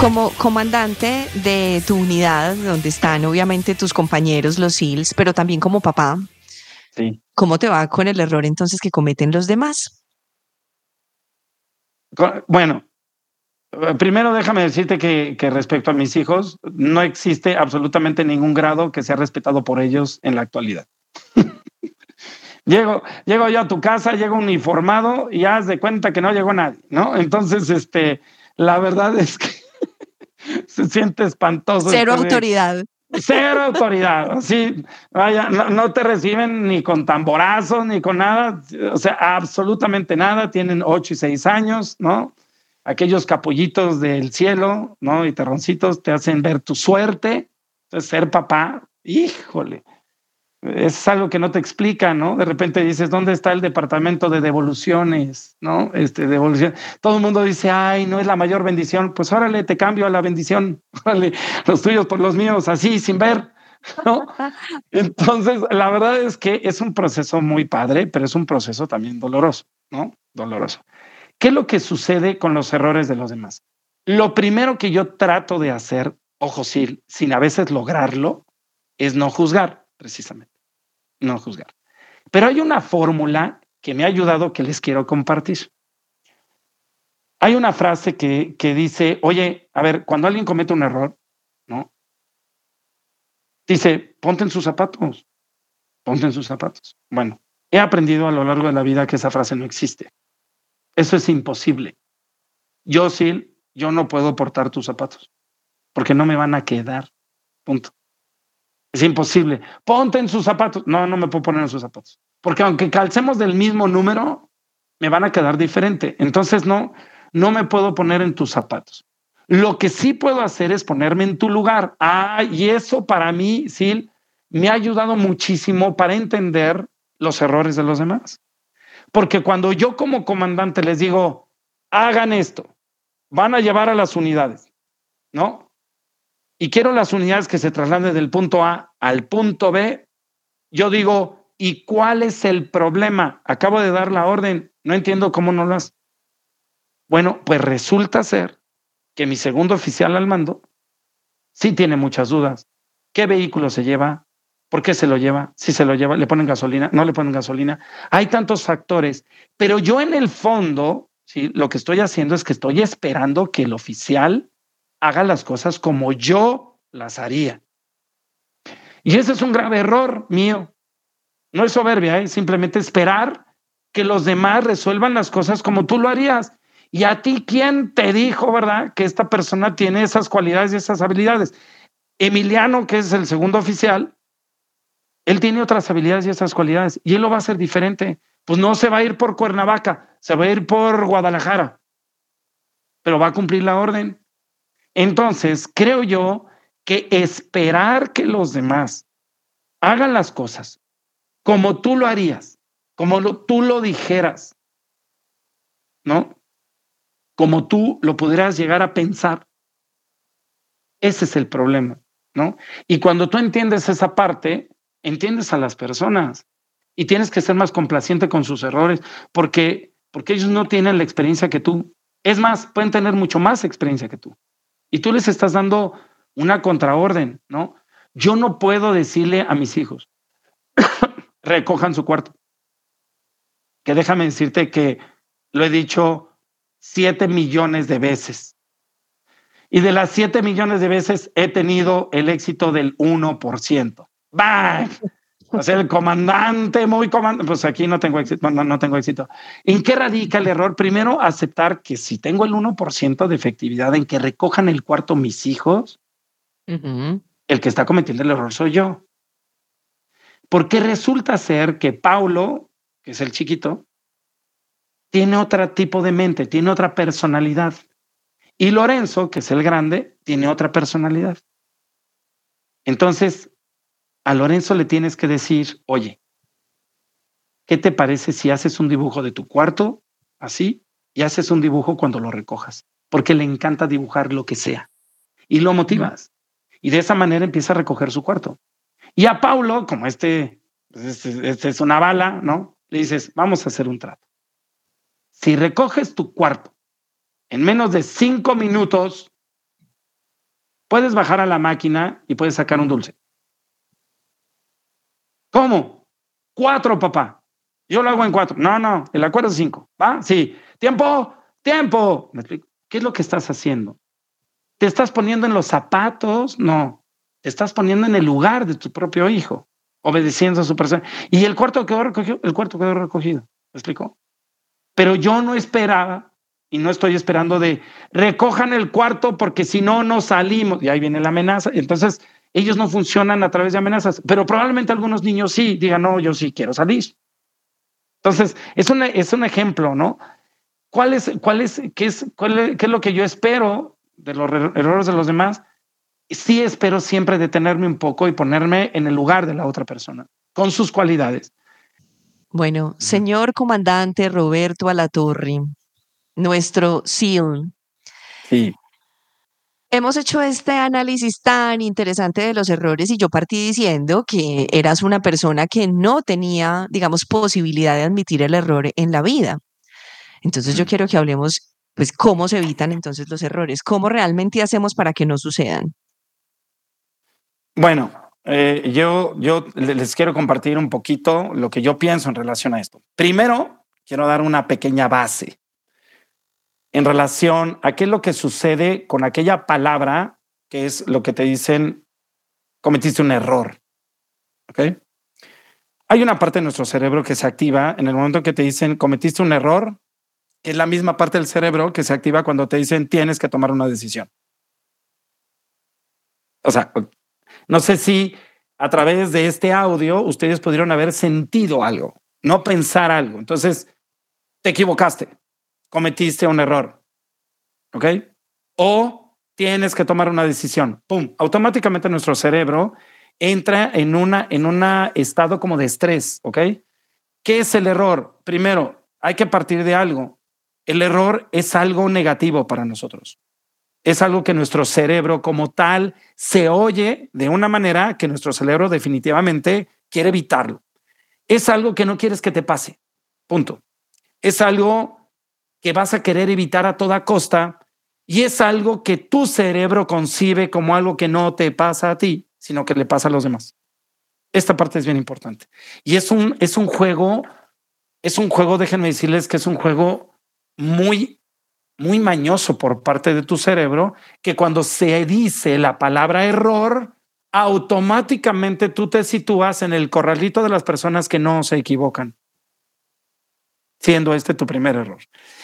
Como comandante de tu unidad, donde están obviamente tus compañeros, los SEALs, pero también como papá, sí. ¿cómo te va con el error entonces que cometen los demás? Bueno, primero déjame decirte que, que, respecto a mis hijos, no existe absolutamente ningún grado que sea respetado por ellos en la actualidad. *laughs* llego, llego yo a tu casa, llego uniformado y haz de cuenta que no llegó nadie, ¿no? Entonces, este, la verdad es que *laughs* se siente espantoso. Cero autoridad. Cero *laughs* autoridad, sí, vaya, no, te reciben ni con tamborazos ni con nada, o sea, absolutamente nada, tienen ocho y seis años, ¿no? Aquellos capullitos del cielo, ¿no? Y terroncitos te hacen ver tu suerte, entonces ser papá, híjole, es algo que no te explica, ¿no? De repente dices, ¿dónde está el departamento de devoluciones? ¿No? Este, devolución. Todo el mundo dice, ay, no es la mayor bendición. Pues órale, te cambio a la bendición. *laughs* Órale, los tuyos por los míos, así, sin ver. *laughs* ¿no? Entonces, la verdad es que es un proceso muy padre, pero es un proceso también doloroso, ¿no? Doloroso. ¿Qué es lo que sucede con los errores de los demás? Lo primero que yo trato de hacer, ojo, sin, sin a veces lograrlo, es no juzgar precisamente, no juzgar. Pero hay una fórmula que me ha ayudado que les quiero compartir. Hay una frase que, que dice, oye, a ver, cuando alguien comete un error, ¿no? Dice, ponte en sus zapatos, ponte en sus zapatos. Bueno, he aprendido a lo largo de la vida que esa frase no existe. Eso es imposible. Yo, sí, yo no puedo portar tus zapatos, porque no me van a quedar. Punto. Es imposible. Ponte en sus zapatos. No, no me puedo poner en sus zapatos. Porque aunque calcemos del mismo número, me van a quedar diferente. Entonces no, no me puedo poner en tus zapatos. Lo que sí puedo hacer es ponerme en tu lugar. Ah, y eso para mí, Sil, me ha ayudado muchísimo para entender los errores de los demás. Porque cuando yo como comandante les digo, hagan esto, van a llevar a las unidades, ¿no? Y quiero las unidades que se trasladen del punto A al punto B, yo digo, ¿y cuál es el problema? Acabo de dar la orden, no entiendo cómo no lo has. Bueno, pues resulta ser que mi segundo oficial al mando sí tiene muchas dudas. ¿Qué vehículo se lleva? ¿Por qué se lo lleva? Si se lo lleva, le ponen gasolina, no le ponen gasolina. Hay tantos factores, pero yo en el fondo, lo que estoy haciendo es que estoy esperando que el oficial haga las cosas como yo las haría. Y ese es un grave error mío. No es soberbia, es simplemente esperar que los demás resuelvan las cosas como tú lo harías. ¿Y a ti quién te dijo, verdad, que esta persona tiene esas cualidades y esas habilidades? Emiliano, que es el segundo oficial, él tiene otras habilidades y esas cualidades y él lo va a hacer diferente. Pues no se va a ir por Cuernavaca, se va a ir por Guadalajara, pero va a cumplir la orden. Entonces, creo yo que esperar que los demás hagan las cosas como tú lo harías, como tú lo dijeras, ¿no? Como tú lo pudieras llegar a pensar. Ese es el problema, ¿no? Y cuando tú entiendes esa parte, entiendes a las personas y tienes que ser más complaciente con sus errores porque, porque ellos no tienen la experiencia que tú. Es más, pueden tener mucho más experiencia que tú. Y tú les estás dando una contraorden, ¿no? Yo no puedo decirle a mis hijos, *coughs* recojan su cuarto. Que déjame decirte que lo he dicho siete millones de veces. Y de las siete millones de veces he tenido el éxito del 1%. ¡Bang! O sea, el comandante, muy comandante, pues aquí no tengo éxito, no, no, tengo éxito. ¿En qué radica el error? Primero, aceptar que si tengo el 1% de efectividad en que recojan el cuarto mis hijos, el que está cometiendo el error soy yo. Porque resulta ser que Paulo, que es el chiquito, tiene otro tipo de mente, tiene otra personalidad. Y Lorenzo, que es el grande, tiene otra personalidad. Entonces, a Lorenzo le tienes que decir, oye, ¿qué te parece si haces un dibujo de tu cuarto así y haces un dibujo cuando lo recojas? Porque le encanta dibujar lo que sea. Y lo motivas. Y de esa manera empieza a recoger su cuarto. Y a Paulo, como este, pues este, este, es una bala, ¿no? Le dices, vamos a hacer un trato. Si recoges tu cuarto en menos de cinco minutos, puedes bajar a la máquina y puedes sacar un dulce. ¿Cómo? Cuatro, papá. Yo lo hago en cuatro. No, no, el acuerdo es cinco. ¿Va? Sí. Tiempo, tiempo. ¿Qué es lo que estás haciendo? ¿Te estás poniendo en los zapatos? No. Te estás poniendo en el lugar de tu propio hijo, obedeciendo a su persona. Y el cuarto quedó recogido. El cuarto quedó recogido. ¿Me explico? Pero yo no esperaba y no estoy esperando de recojan el cuarto porque si no, no salimos. Y ahí viene la amenaza. Entonces, ellos no funcionan a través de amenazas, pero probablemente algunos niños sí digan, no, yo sí quiero salir. Entonces, es, una, es un ejemplo, ¿no? ¿Cuál es, cuál es, qué, es, cuál qué es lo que yo espero de los errores de los demás? Sí espero siempre detenerme un poco y ponerme en el lugar de la otra persona, con sus cualidades. Bueno, señor comandante Roberto Alatorri, nuestro SEAL. Sí. Hemos hecho este análisis tan interesante de los errores y yo partí diciendo que eras una persona que no tenía, digamos, posibilidad de admitir el error en la vida. Entonces yo quiero que hablemos, pues, cómo se evitan entonces los errores, cómo realmente hacemos para que no sucedan. Bueno, eh, yo, yo les quiero compartir un poquito lo que yo pienso en relación a esto. Primero, quiero dar una pequeña base en relación a qué es lo que sucede con aquella palabra que es lo que te dicen, cometiste un error. Hay una parte de nuestro cerebro que se activa en el momento que te dicen, cometiste un error, que es la misma parte del cerebro que se activa cuando te dicen, tienes que tomar una decisión. O sea, no sé si a través de este audio ustedes pudieron haber sentido algo, no pensar algo. Entonces, te equivocaste cometiste un error. ¿Ok? O tienes que tomar una decisión. ¡Pum! Automáticamente nuestro cerebro entra en una en un estado como de estrés, ¿ok? ¿Qué es el error? Primero, hay que partir de algo. El error es algo negativo para nosotros. Es algo que nuestro cerebro como tal se oye de una manera que nuestro cerebro definitivamente quiere evitarlo. Es algo que no quieres que te pase. Punto. Es algo que vas a querer evitar a toda costa y es algo que tu cerebro concibe como algo que no te pasa a ti, sino que le pasa a los demás. Esta parte es bien importante. Y es un, es un juego, es un juego, déjenme decirles que es un juego muy, muy mañoso por parte de tu cerebro, que cuando se dice la palabra error, automáticamente tú te sitúas en el corralito de las personas que no se equivocan siendo este tu primer error.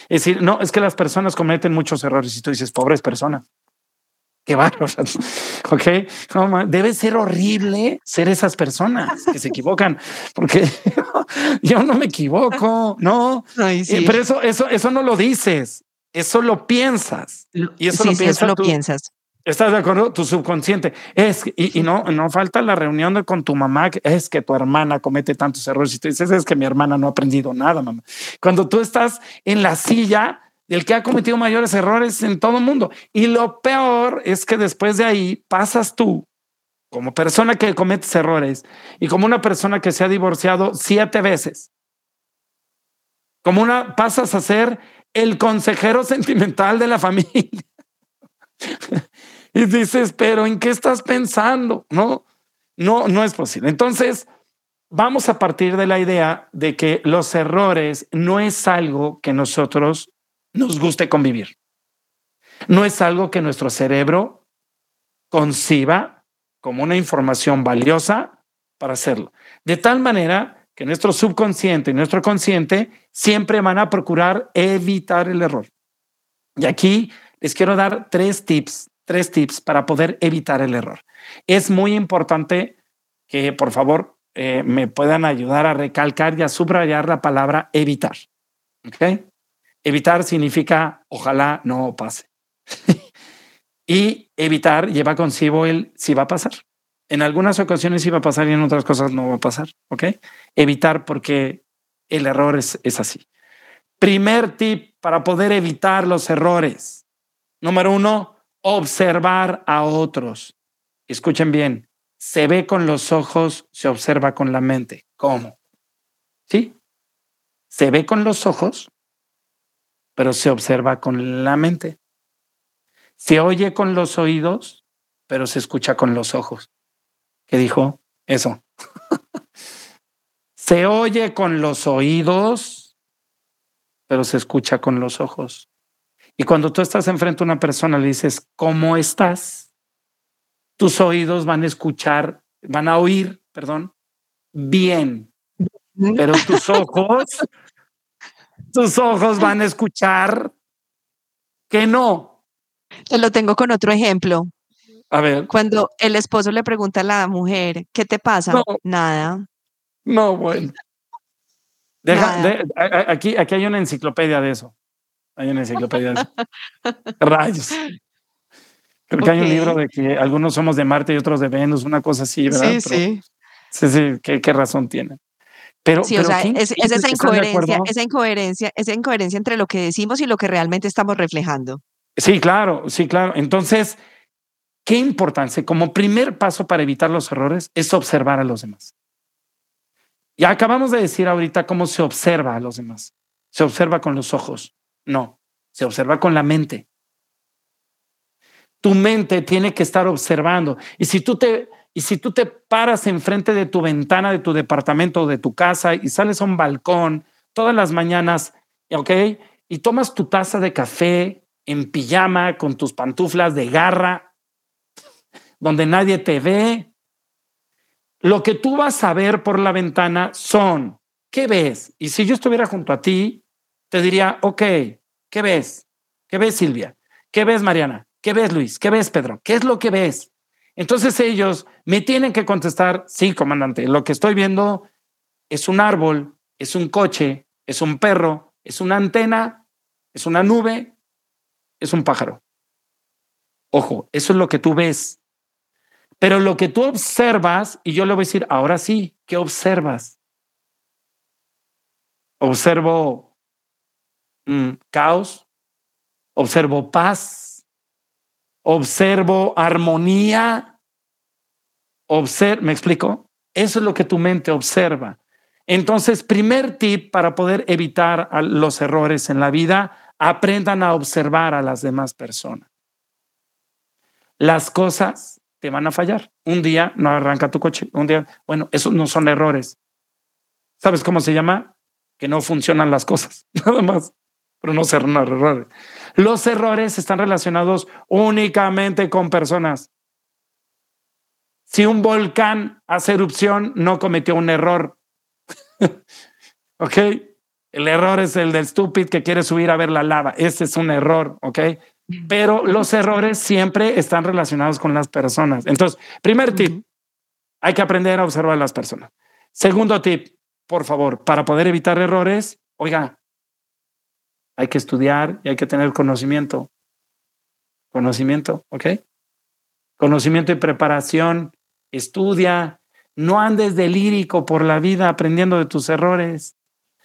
Es decir, no, es que las personas cometen muchos errores y tú dices, pobres personas. Qué barro. *laughs* ok. debe ser horrible ser esas personas que se equivocan, porque *laughs* yo no me equivoco, no. Eh, pero eso, eso, eso no lo dices, eso lo piensas. Y eso lo piensas. lo piensas. ¿Estás de acuerdo? Tu subconsciente. Es, y, no, no falta la reunión con tu mamá, es que tu hermana comete tantos errores y tú dices, es que mi hermana no ha aprendido nada, mamá. Cuando tú estás en la silla del que ha cometido mayores errores en todo el mundo. Y lo peor es que después de ahí pasas tú, como persona que cometes errores y como una persona que se ha divorciado siete veces, como una, pasas a ser el consejero *laughs* sentimental de la familia. *laughs* y dices, pero ¿en qué estás pensando? No, no, no es posible. Entonces, vamos a partir de la idea de que los errores no es algo que nosotros nos guste convivir. No es algo que nuestro cerebro conciba como una información valiosa para hacerlo. De tal manera que nuestro subconsciente y nuestro consciente siempre van a procurar evitar el error. Y aquí les quiero dar tres tips, tres tips para poder evitar el error. Es muy importante que por favor eh, me puedan ayudar a recalcar y a subrayar la palabra evitar. ¿Ok? Evitar significa ojalá no pase. *laughs* y evitar lleva consigo el si va a pasar. En algunas ocasiones sí va a pasar y en otras cosas no va a pasar. ¿Ok? Evitar porque el error es, es así. Primer tip para poder evitar los errores. Número uno, observar a otros. Escuchen bien, se ve con los ojos, se observa con la mente. ¿Cómo? ¿Sí? Se ve con los ojos, pero se observa con la mente. Se oye con los oídos, pero se escucha con los ojos. ¿Qué dijo? Eso. *laughs* se oye con los oídos, pero se escucha con los ojos. Y cuando tú estás enfrente a una persona, le dices, ¿cómo estás? Tus oídos van a escuchar, van a oír, perdón, bien, pero tus ojos tus ojos van a escuchar que no. Te lo tengo con otro ejemplo. A ver. Cuando el esposo le pregunta a la mujer, ¿qué te pasa? Nada. No, bueno. Deja, aquí, aquí hay una enciclopedia de eso. Hay una enciclopedia. *laughs* Rayos. Creo que hay un libro de que algunos somos de Marte y otros de Venus, una cosa así, ¿verdad? Sí, sí. Sí, sí, qué, qué razón tiene. Pero, sí, o sea, es, esa incoherencia, esa incoherencia, esa incoherencia entre lo que decimos y lo que realmente estamos reflejando. Sí, claro, sí, claro. Entonces, qué importancia. Como primer paso para evitar los errores es observar a los demás. Ya acabamos de decir ahorita cómo se observa a los demás. Se observa con los ojos. No, se observa con la mente. Tu mente tiene que estar observando. Y si tú te, y si tú te paras enfrente de tu ventana de tu departamento o de tu casa y sales a un balcón todas las mañanas, ¿ok? Y tomas tu taza de café en pijama con tus pantuflas de garra, donde nadie te ve, lo que tú vas a ver por la ventana son, ¿qué ves? Y si yo estuviera junto a ti, te diría, ok, ¿qué ves? ¿Qué ves, Silvia? ¿Qué ves, Mariana? ¿Qué ves, Luis? ¿Qué ves, Pedro? ¿Qué es lo que ves? Entonces ellos me tienen que contestar, sí, comandante, lo que estoy viendo es un árbol, es un coche, es un perro, es una antena, es una nube, es un pájaro. Ojo, eso es lo que tú ves. Pero lo que tú observas, y yo le voy a decir, ahora sí, ¿qué observas? Observo mm, caos, observo paz, observo armonía, observo, ¿me explico? Eso es lo que tu mente observa. Entonces, primer tip para poder evitar los errores en la vida, aprendan a observar a las demás personas. Las cosas te van a fallar. Un día no arranca tu coche, un día, bueno, esos no son errores. ¿Sabes cómo se llama? Que no funcionan las cosas, *laughs* nada más, pero no errores. Los errores están relacionados únicamente con personas. Si un volcán hace erupción, no cometió un error. *laughs* ¿Ok? El error es el del stupid que quiere subir a ver la lava. Ese es un error, ¿ok? Pero los errores siempre están relacionados con las personas. Entonces, primer tip, hay que aprender a observar a las personas. Segundo tip, por favor, para poder evitar errores, oiga, hay que estudiar y hay que tener conocimiento. Conocimiento, ¿ok? Conocimiento y preparación. Estudia. No andes de lírico por la vida aprendiendo de tus errores.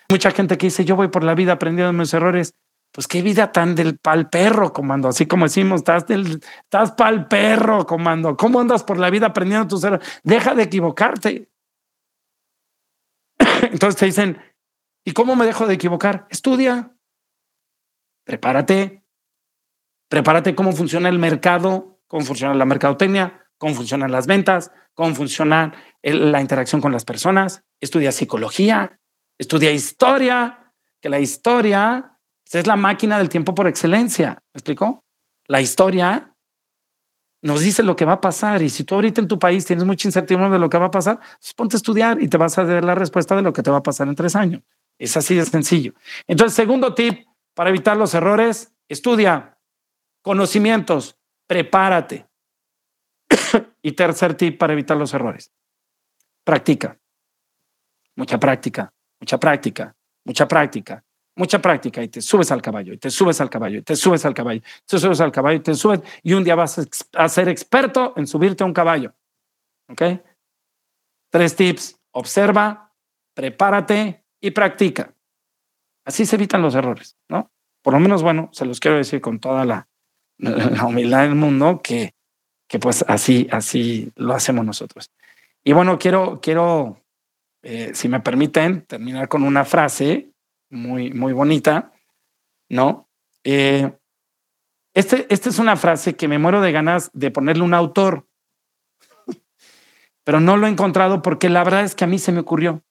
Mucha gente que dice, yo voy por la vida aprendiendo de mis errores. Pues qué vida tan del pal perro, comando. Así como decimos, estás del, estás pal perro, comando. ¿Cómo andas por la vida aprendiendo tus errores? Deja de equivocarte. *coughs* Entonces te dicen, ¿y cómo me dejo de equivocar? Estudia, prepárate, prepárate cómo funciona el mercado, cómo funciona la mercadotecnia, cómo funcionan las ventas, cómo funciona la interacción con las personas. Estudia psicología, estudia historia, que la historia es la máquina del tiempo por excelencia. ¿Me explico? La historia nos dice lo que va a pasar y si tú ahorita en tu país tienes mucha incertidumbre de lo que va a pasar, pues ponte a estudiar y te vas a dar la respuesta de lo que te va a pasar en tres años. Es así de sencillo. Entonces, segundo tip para evitar los errores, estudia conocimientos, prepárate. *coughs* y tercer tip para evitar los errores, practica. Mucha práctica, mucha práctica, mucha práctica, mucha práctica y te subes al caballo, y te subes al caballo, y te subes al caballo, te subes al caballo, y te subes, y un día vas a ser experto en subirte a un caballo. ¿Ok? Tres tips, observa, prepárate y practica. Así se evitan los errores, ¿no? Por lo menos, bueno, se los quiero decir con toda la, humildad del mundo que, que pues así, así lo hacemos nosotros. Y bueno, quiero, quiero, eh, si me permiten, terminar con una frase muy, muy bonita, ¿no? Eh, este, esta es una frase que me muero de ganas de ponerle un autor, *laughs* pero no lo he encontrado porque la verdad es que a mí se me ocurrió.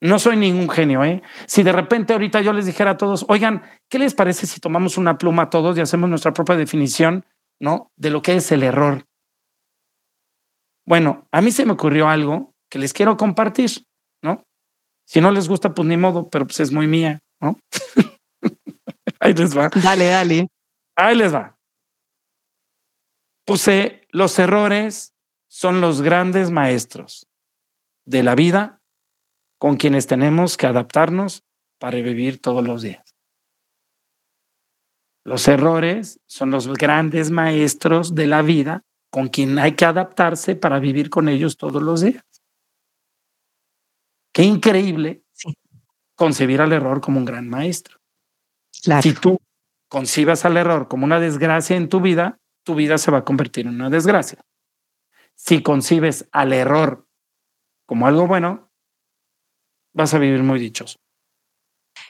No soy ningún genio, ¿eh? Si de repente ahorita yo les dijera a todos, oigan, ¿qué les parece si tomamos una pluma todos y hacemos nuestra propia definición, ¿no? De lo que es el error. Bueno, a mí se me ocurrió algo que les quiero compartir, ¿no? Si no les gusta, pues ni modo, pero pues es muy mía, ¿no? *laughs* Ahí les va. Dale, dale. Ahí les va. Puse, los errores son los grandes maestros de la vida con quienes tenemos que adaptarnos para vivir todos los días. Los errores son los grandes maestros de la vida con quien hay que adaptarse para vivir con ellos todos los días. Qué increíble concebir al error como un gran maestro. Si tú concibas al error como una desgracia en tu vida, tu vida se va a convertir en una desgracia. Si concibes al error como algo bueno, vas a vivir muy dichoso.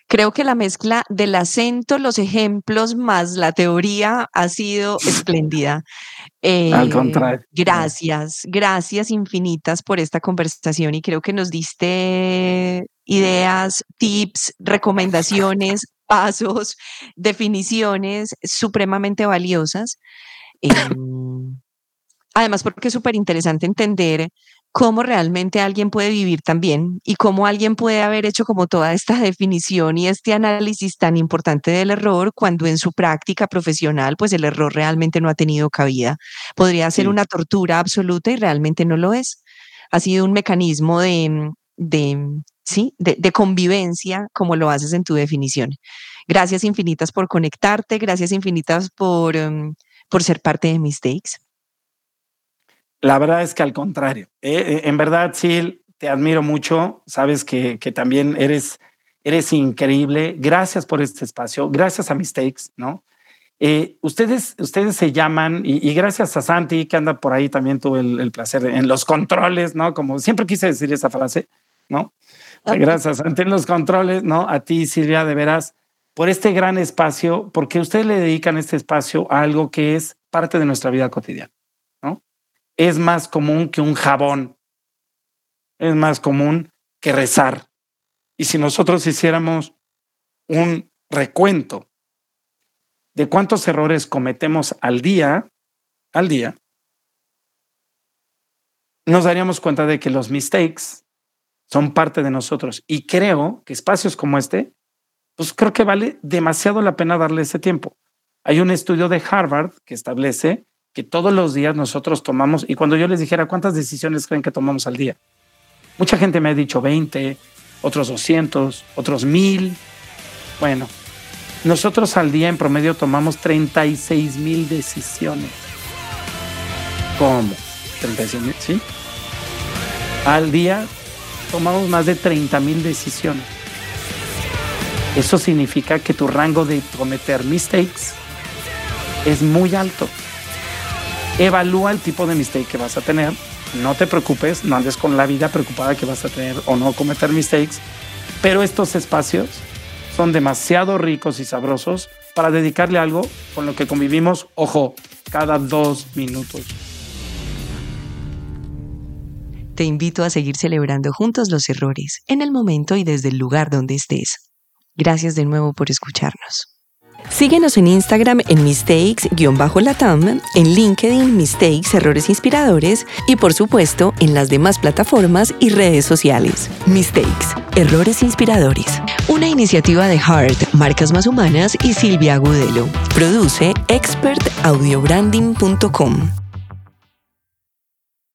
Creo que la mezcla del acento, los ejemplos más la teoría ha sido *laughs* espléndida. Al eh, contrario. Gracias, gracias infinitas por esta conversación y creo que nos diste ideas, tips, recomendaciones, pasos, definiciones supremamente valiosas. *laughs* Em, además, porque es súper interesante entender cómo realmente alguien puede vivir también y cómo alguien puede haber hecho como toda esta definición y este análisis tan importante del error cuando en su práctica profesional pues el error realmente no ha tenido cabida. Podría ser una tortura absoluta y realmente no lo es. Ha sido un mecanismo de, de ¿sí? De, de, convivencia como lo haces en tu definición. Gracias infinitas por conectarte, gracias infinitas por, um, por ser parte de Mistakes. La verdad es que al contrario. Eh, eh, en verdad, Sil, te admiro mucho. Sabes que, que también eres, eres increíble. Gracias por este espacio. Gracias a Mistakes, ¿no? Eh, ustedes, ustedes se llaman, y, gracias a Santi, que anda por ahí, también tuve el, placer en los controles, ¿no? Como siempre quise decir esa frase, ¿no? Gracias, Santi, en los controles, ¿no? A ti, Silvia, de veras, por este gran espacio, porque ustedes le dedican este espacio a algo que es parte de nuestra vida cotidiana. Es más común que un jabón, es más común que rezar. Y si nosotros hiciéramos un recuento de cuántos errores cometemos al día, al día, nos daríamos cuenta de que los mistakes son parte de nosotros. Y creo que espacios como este, pues creo que vale demasiado la pena darle ese tiempo. Hay un estudio de Harvard que establece que todos los días nosotros tomamos, y cuando yo les dijera cuántas decisiones creen que tomamos al día, mucha gente me ha dicho 20, otros 200, otros 1000. Bueno, nosotros al día en promedio tomamos 36 mil decisiones. ¿Cómo? 36 mil, ¿sí? Al día tomamos más de 30 mil decisiones. Eso significa que tu rango de cometer mistakes es muy alto. Evalúa el tipo de mistake que vas a tener. No te preocupes, no andes con la vida preocupada que vas a tener o no cometer mistakes. Pero estos espacios son demasiado ricos y sabrosos para dedicarle algo con lo que convivimos, ojo, cada dos minutos. Te invito a seguir celebrando juntos los errores, en el momento y desde el lugar donde estés. Gracias de nuevo por escucharnos. Síguenos en Instagram en mistakes-latam, en LinkedIn Mistakes Errores Inspiradores y por supuesto en las demás plataformas y redes sociales. Mistakes, Errores Inspiradores. Una iniciativa de Heart, Marcas Más Humanas y Silvia Agudelo. Produce expertaudiobranding.com.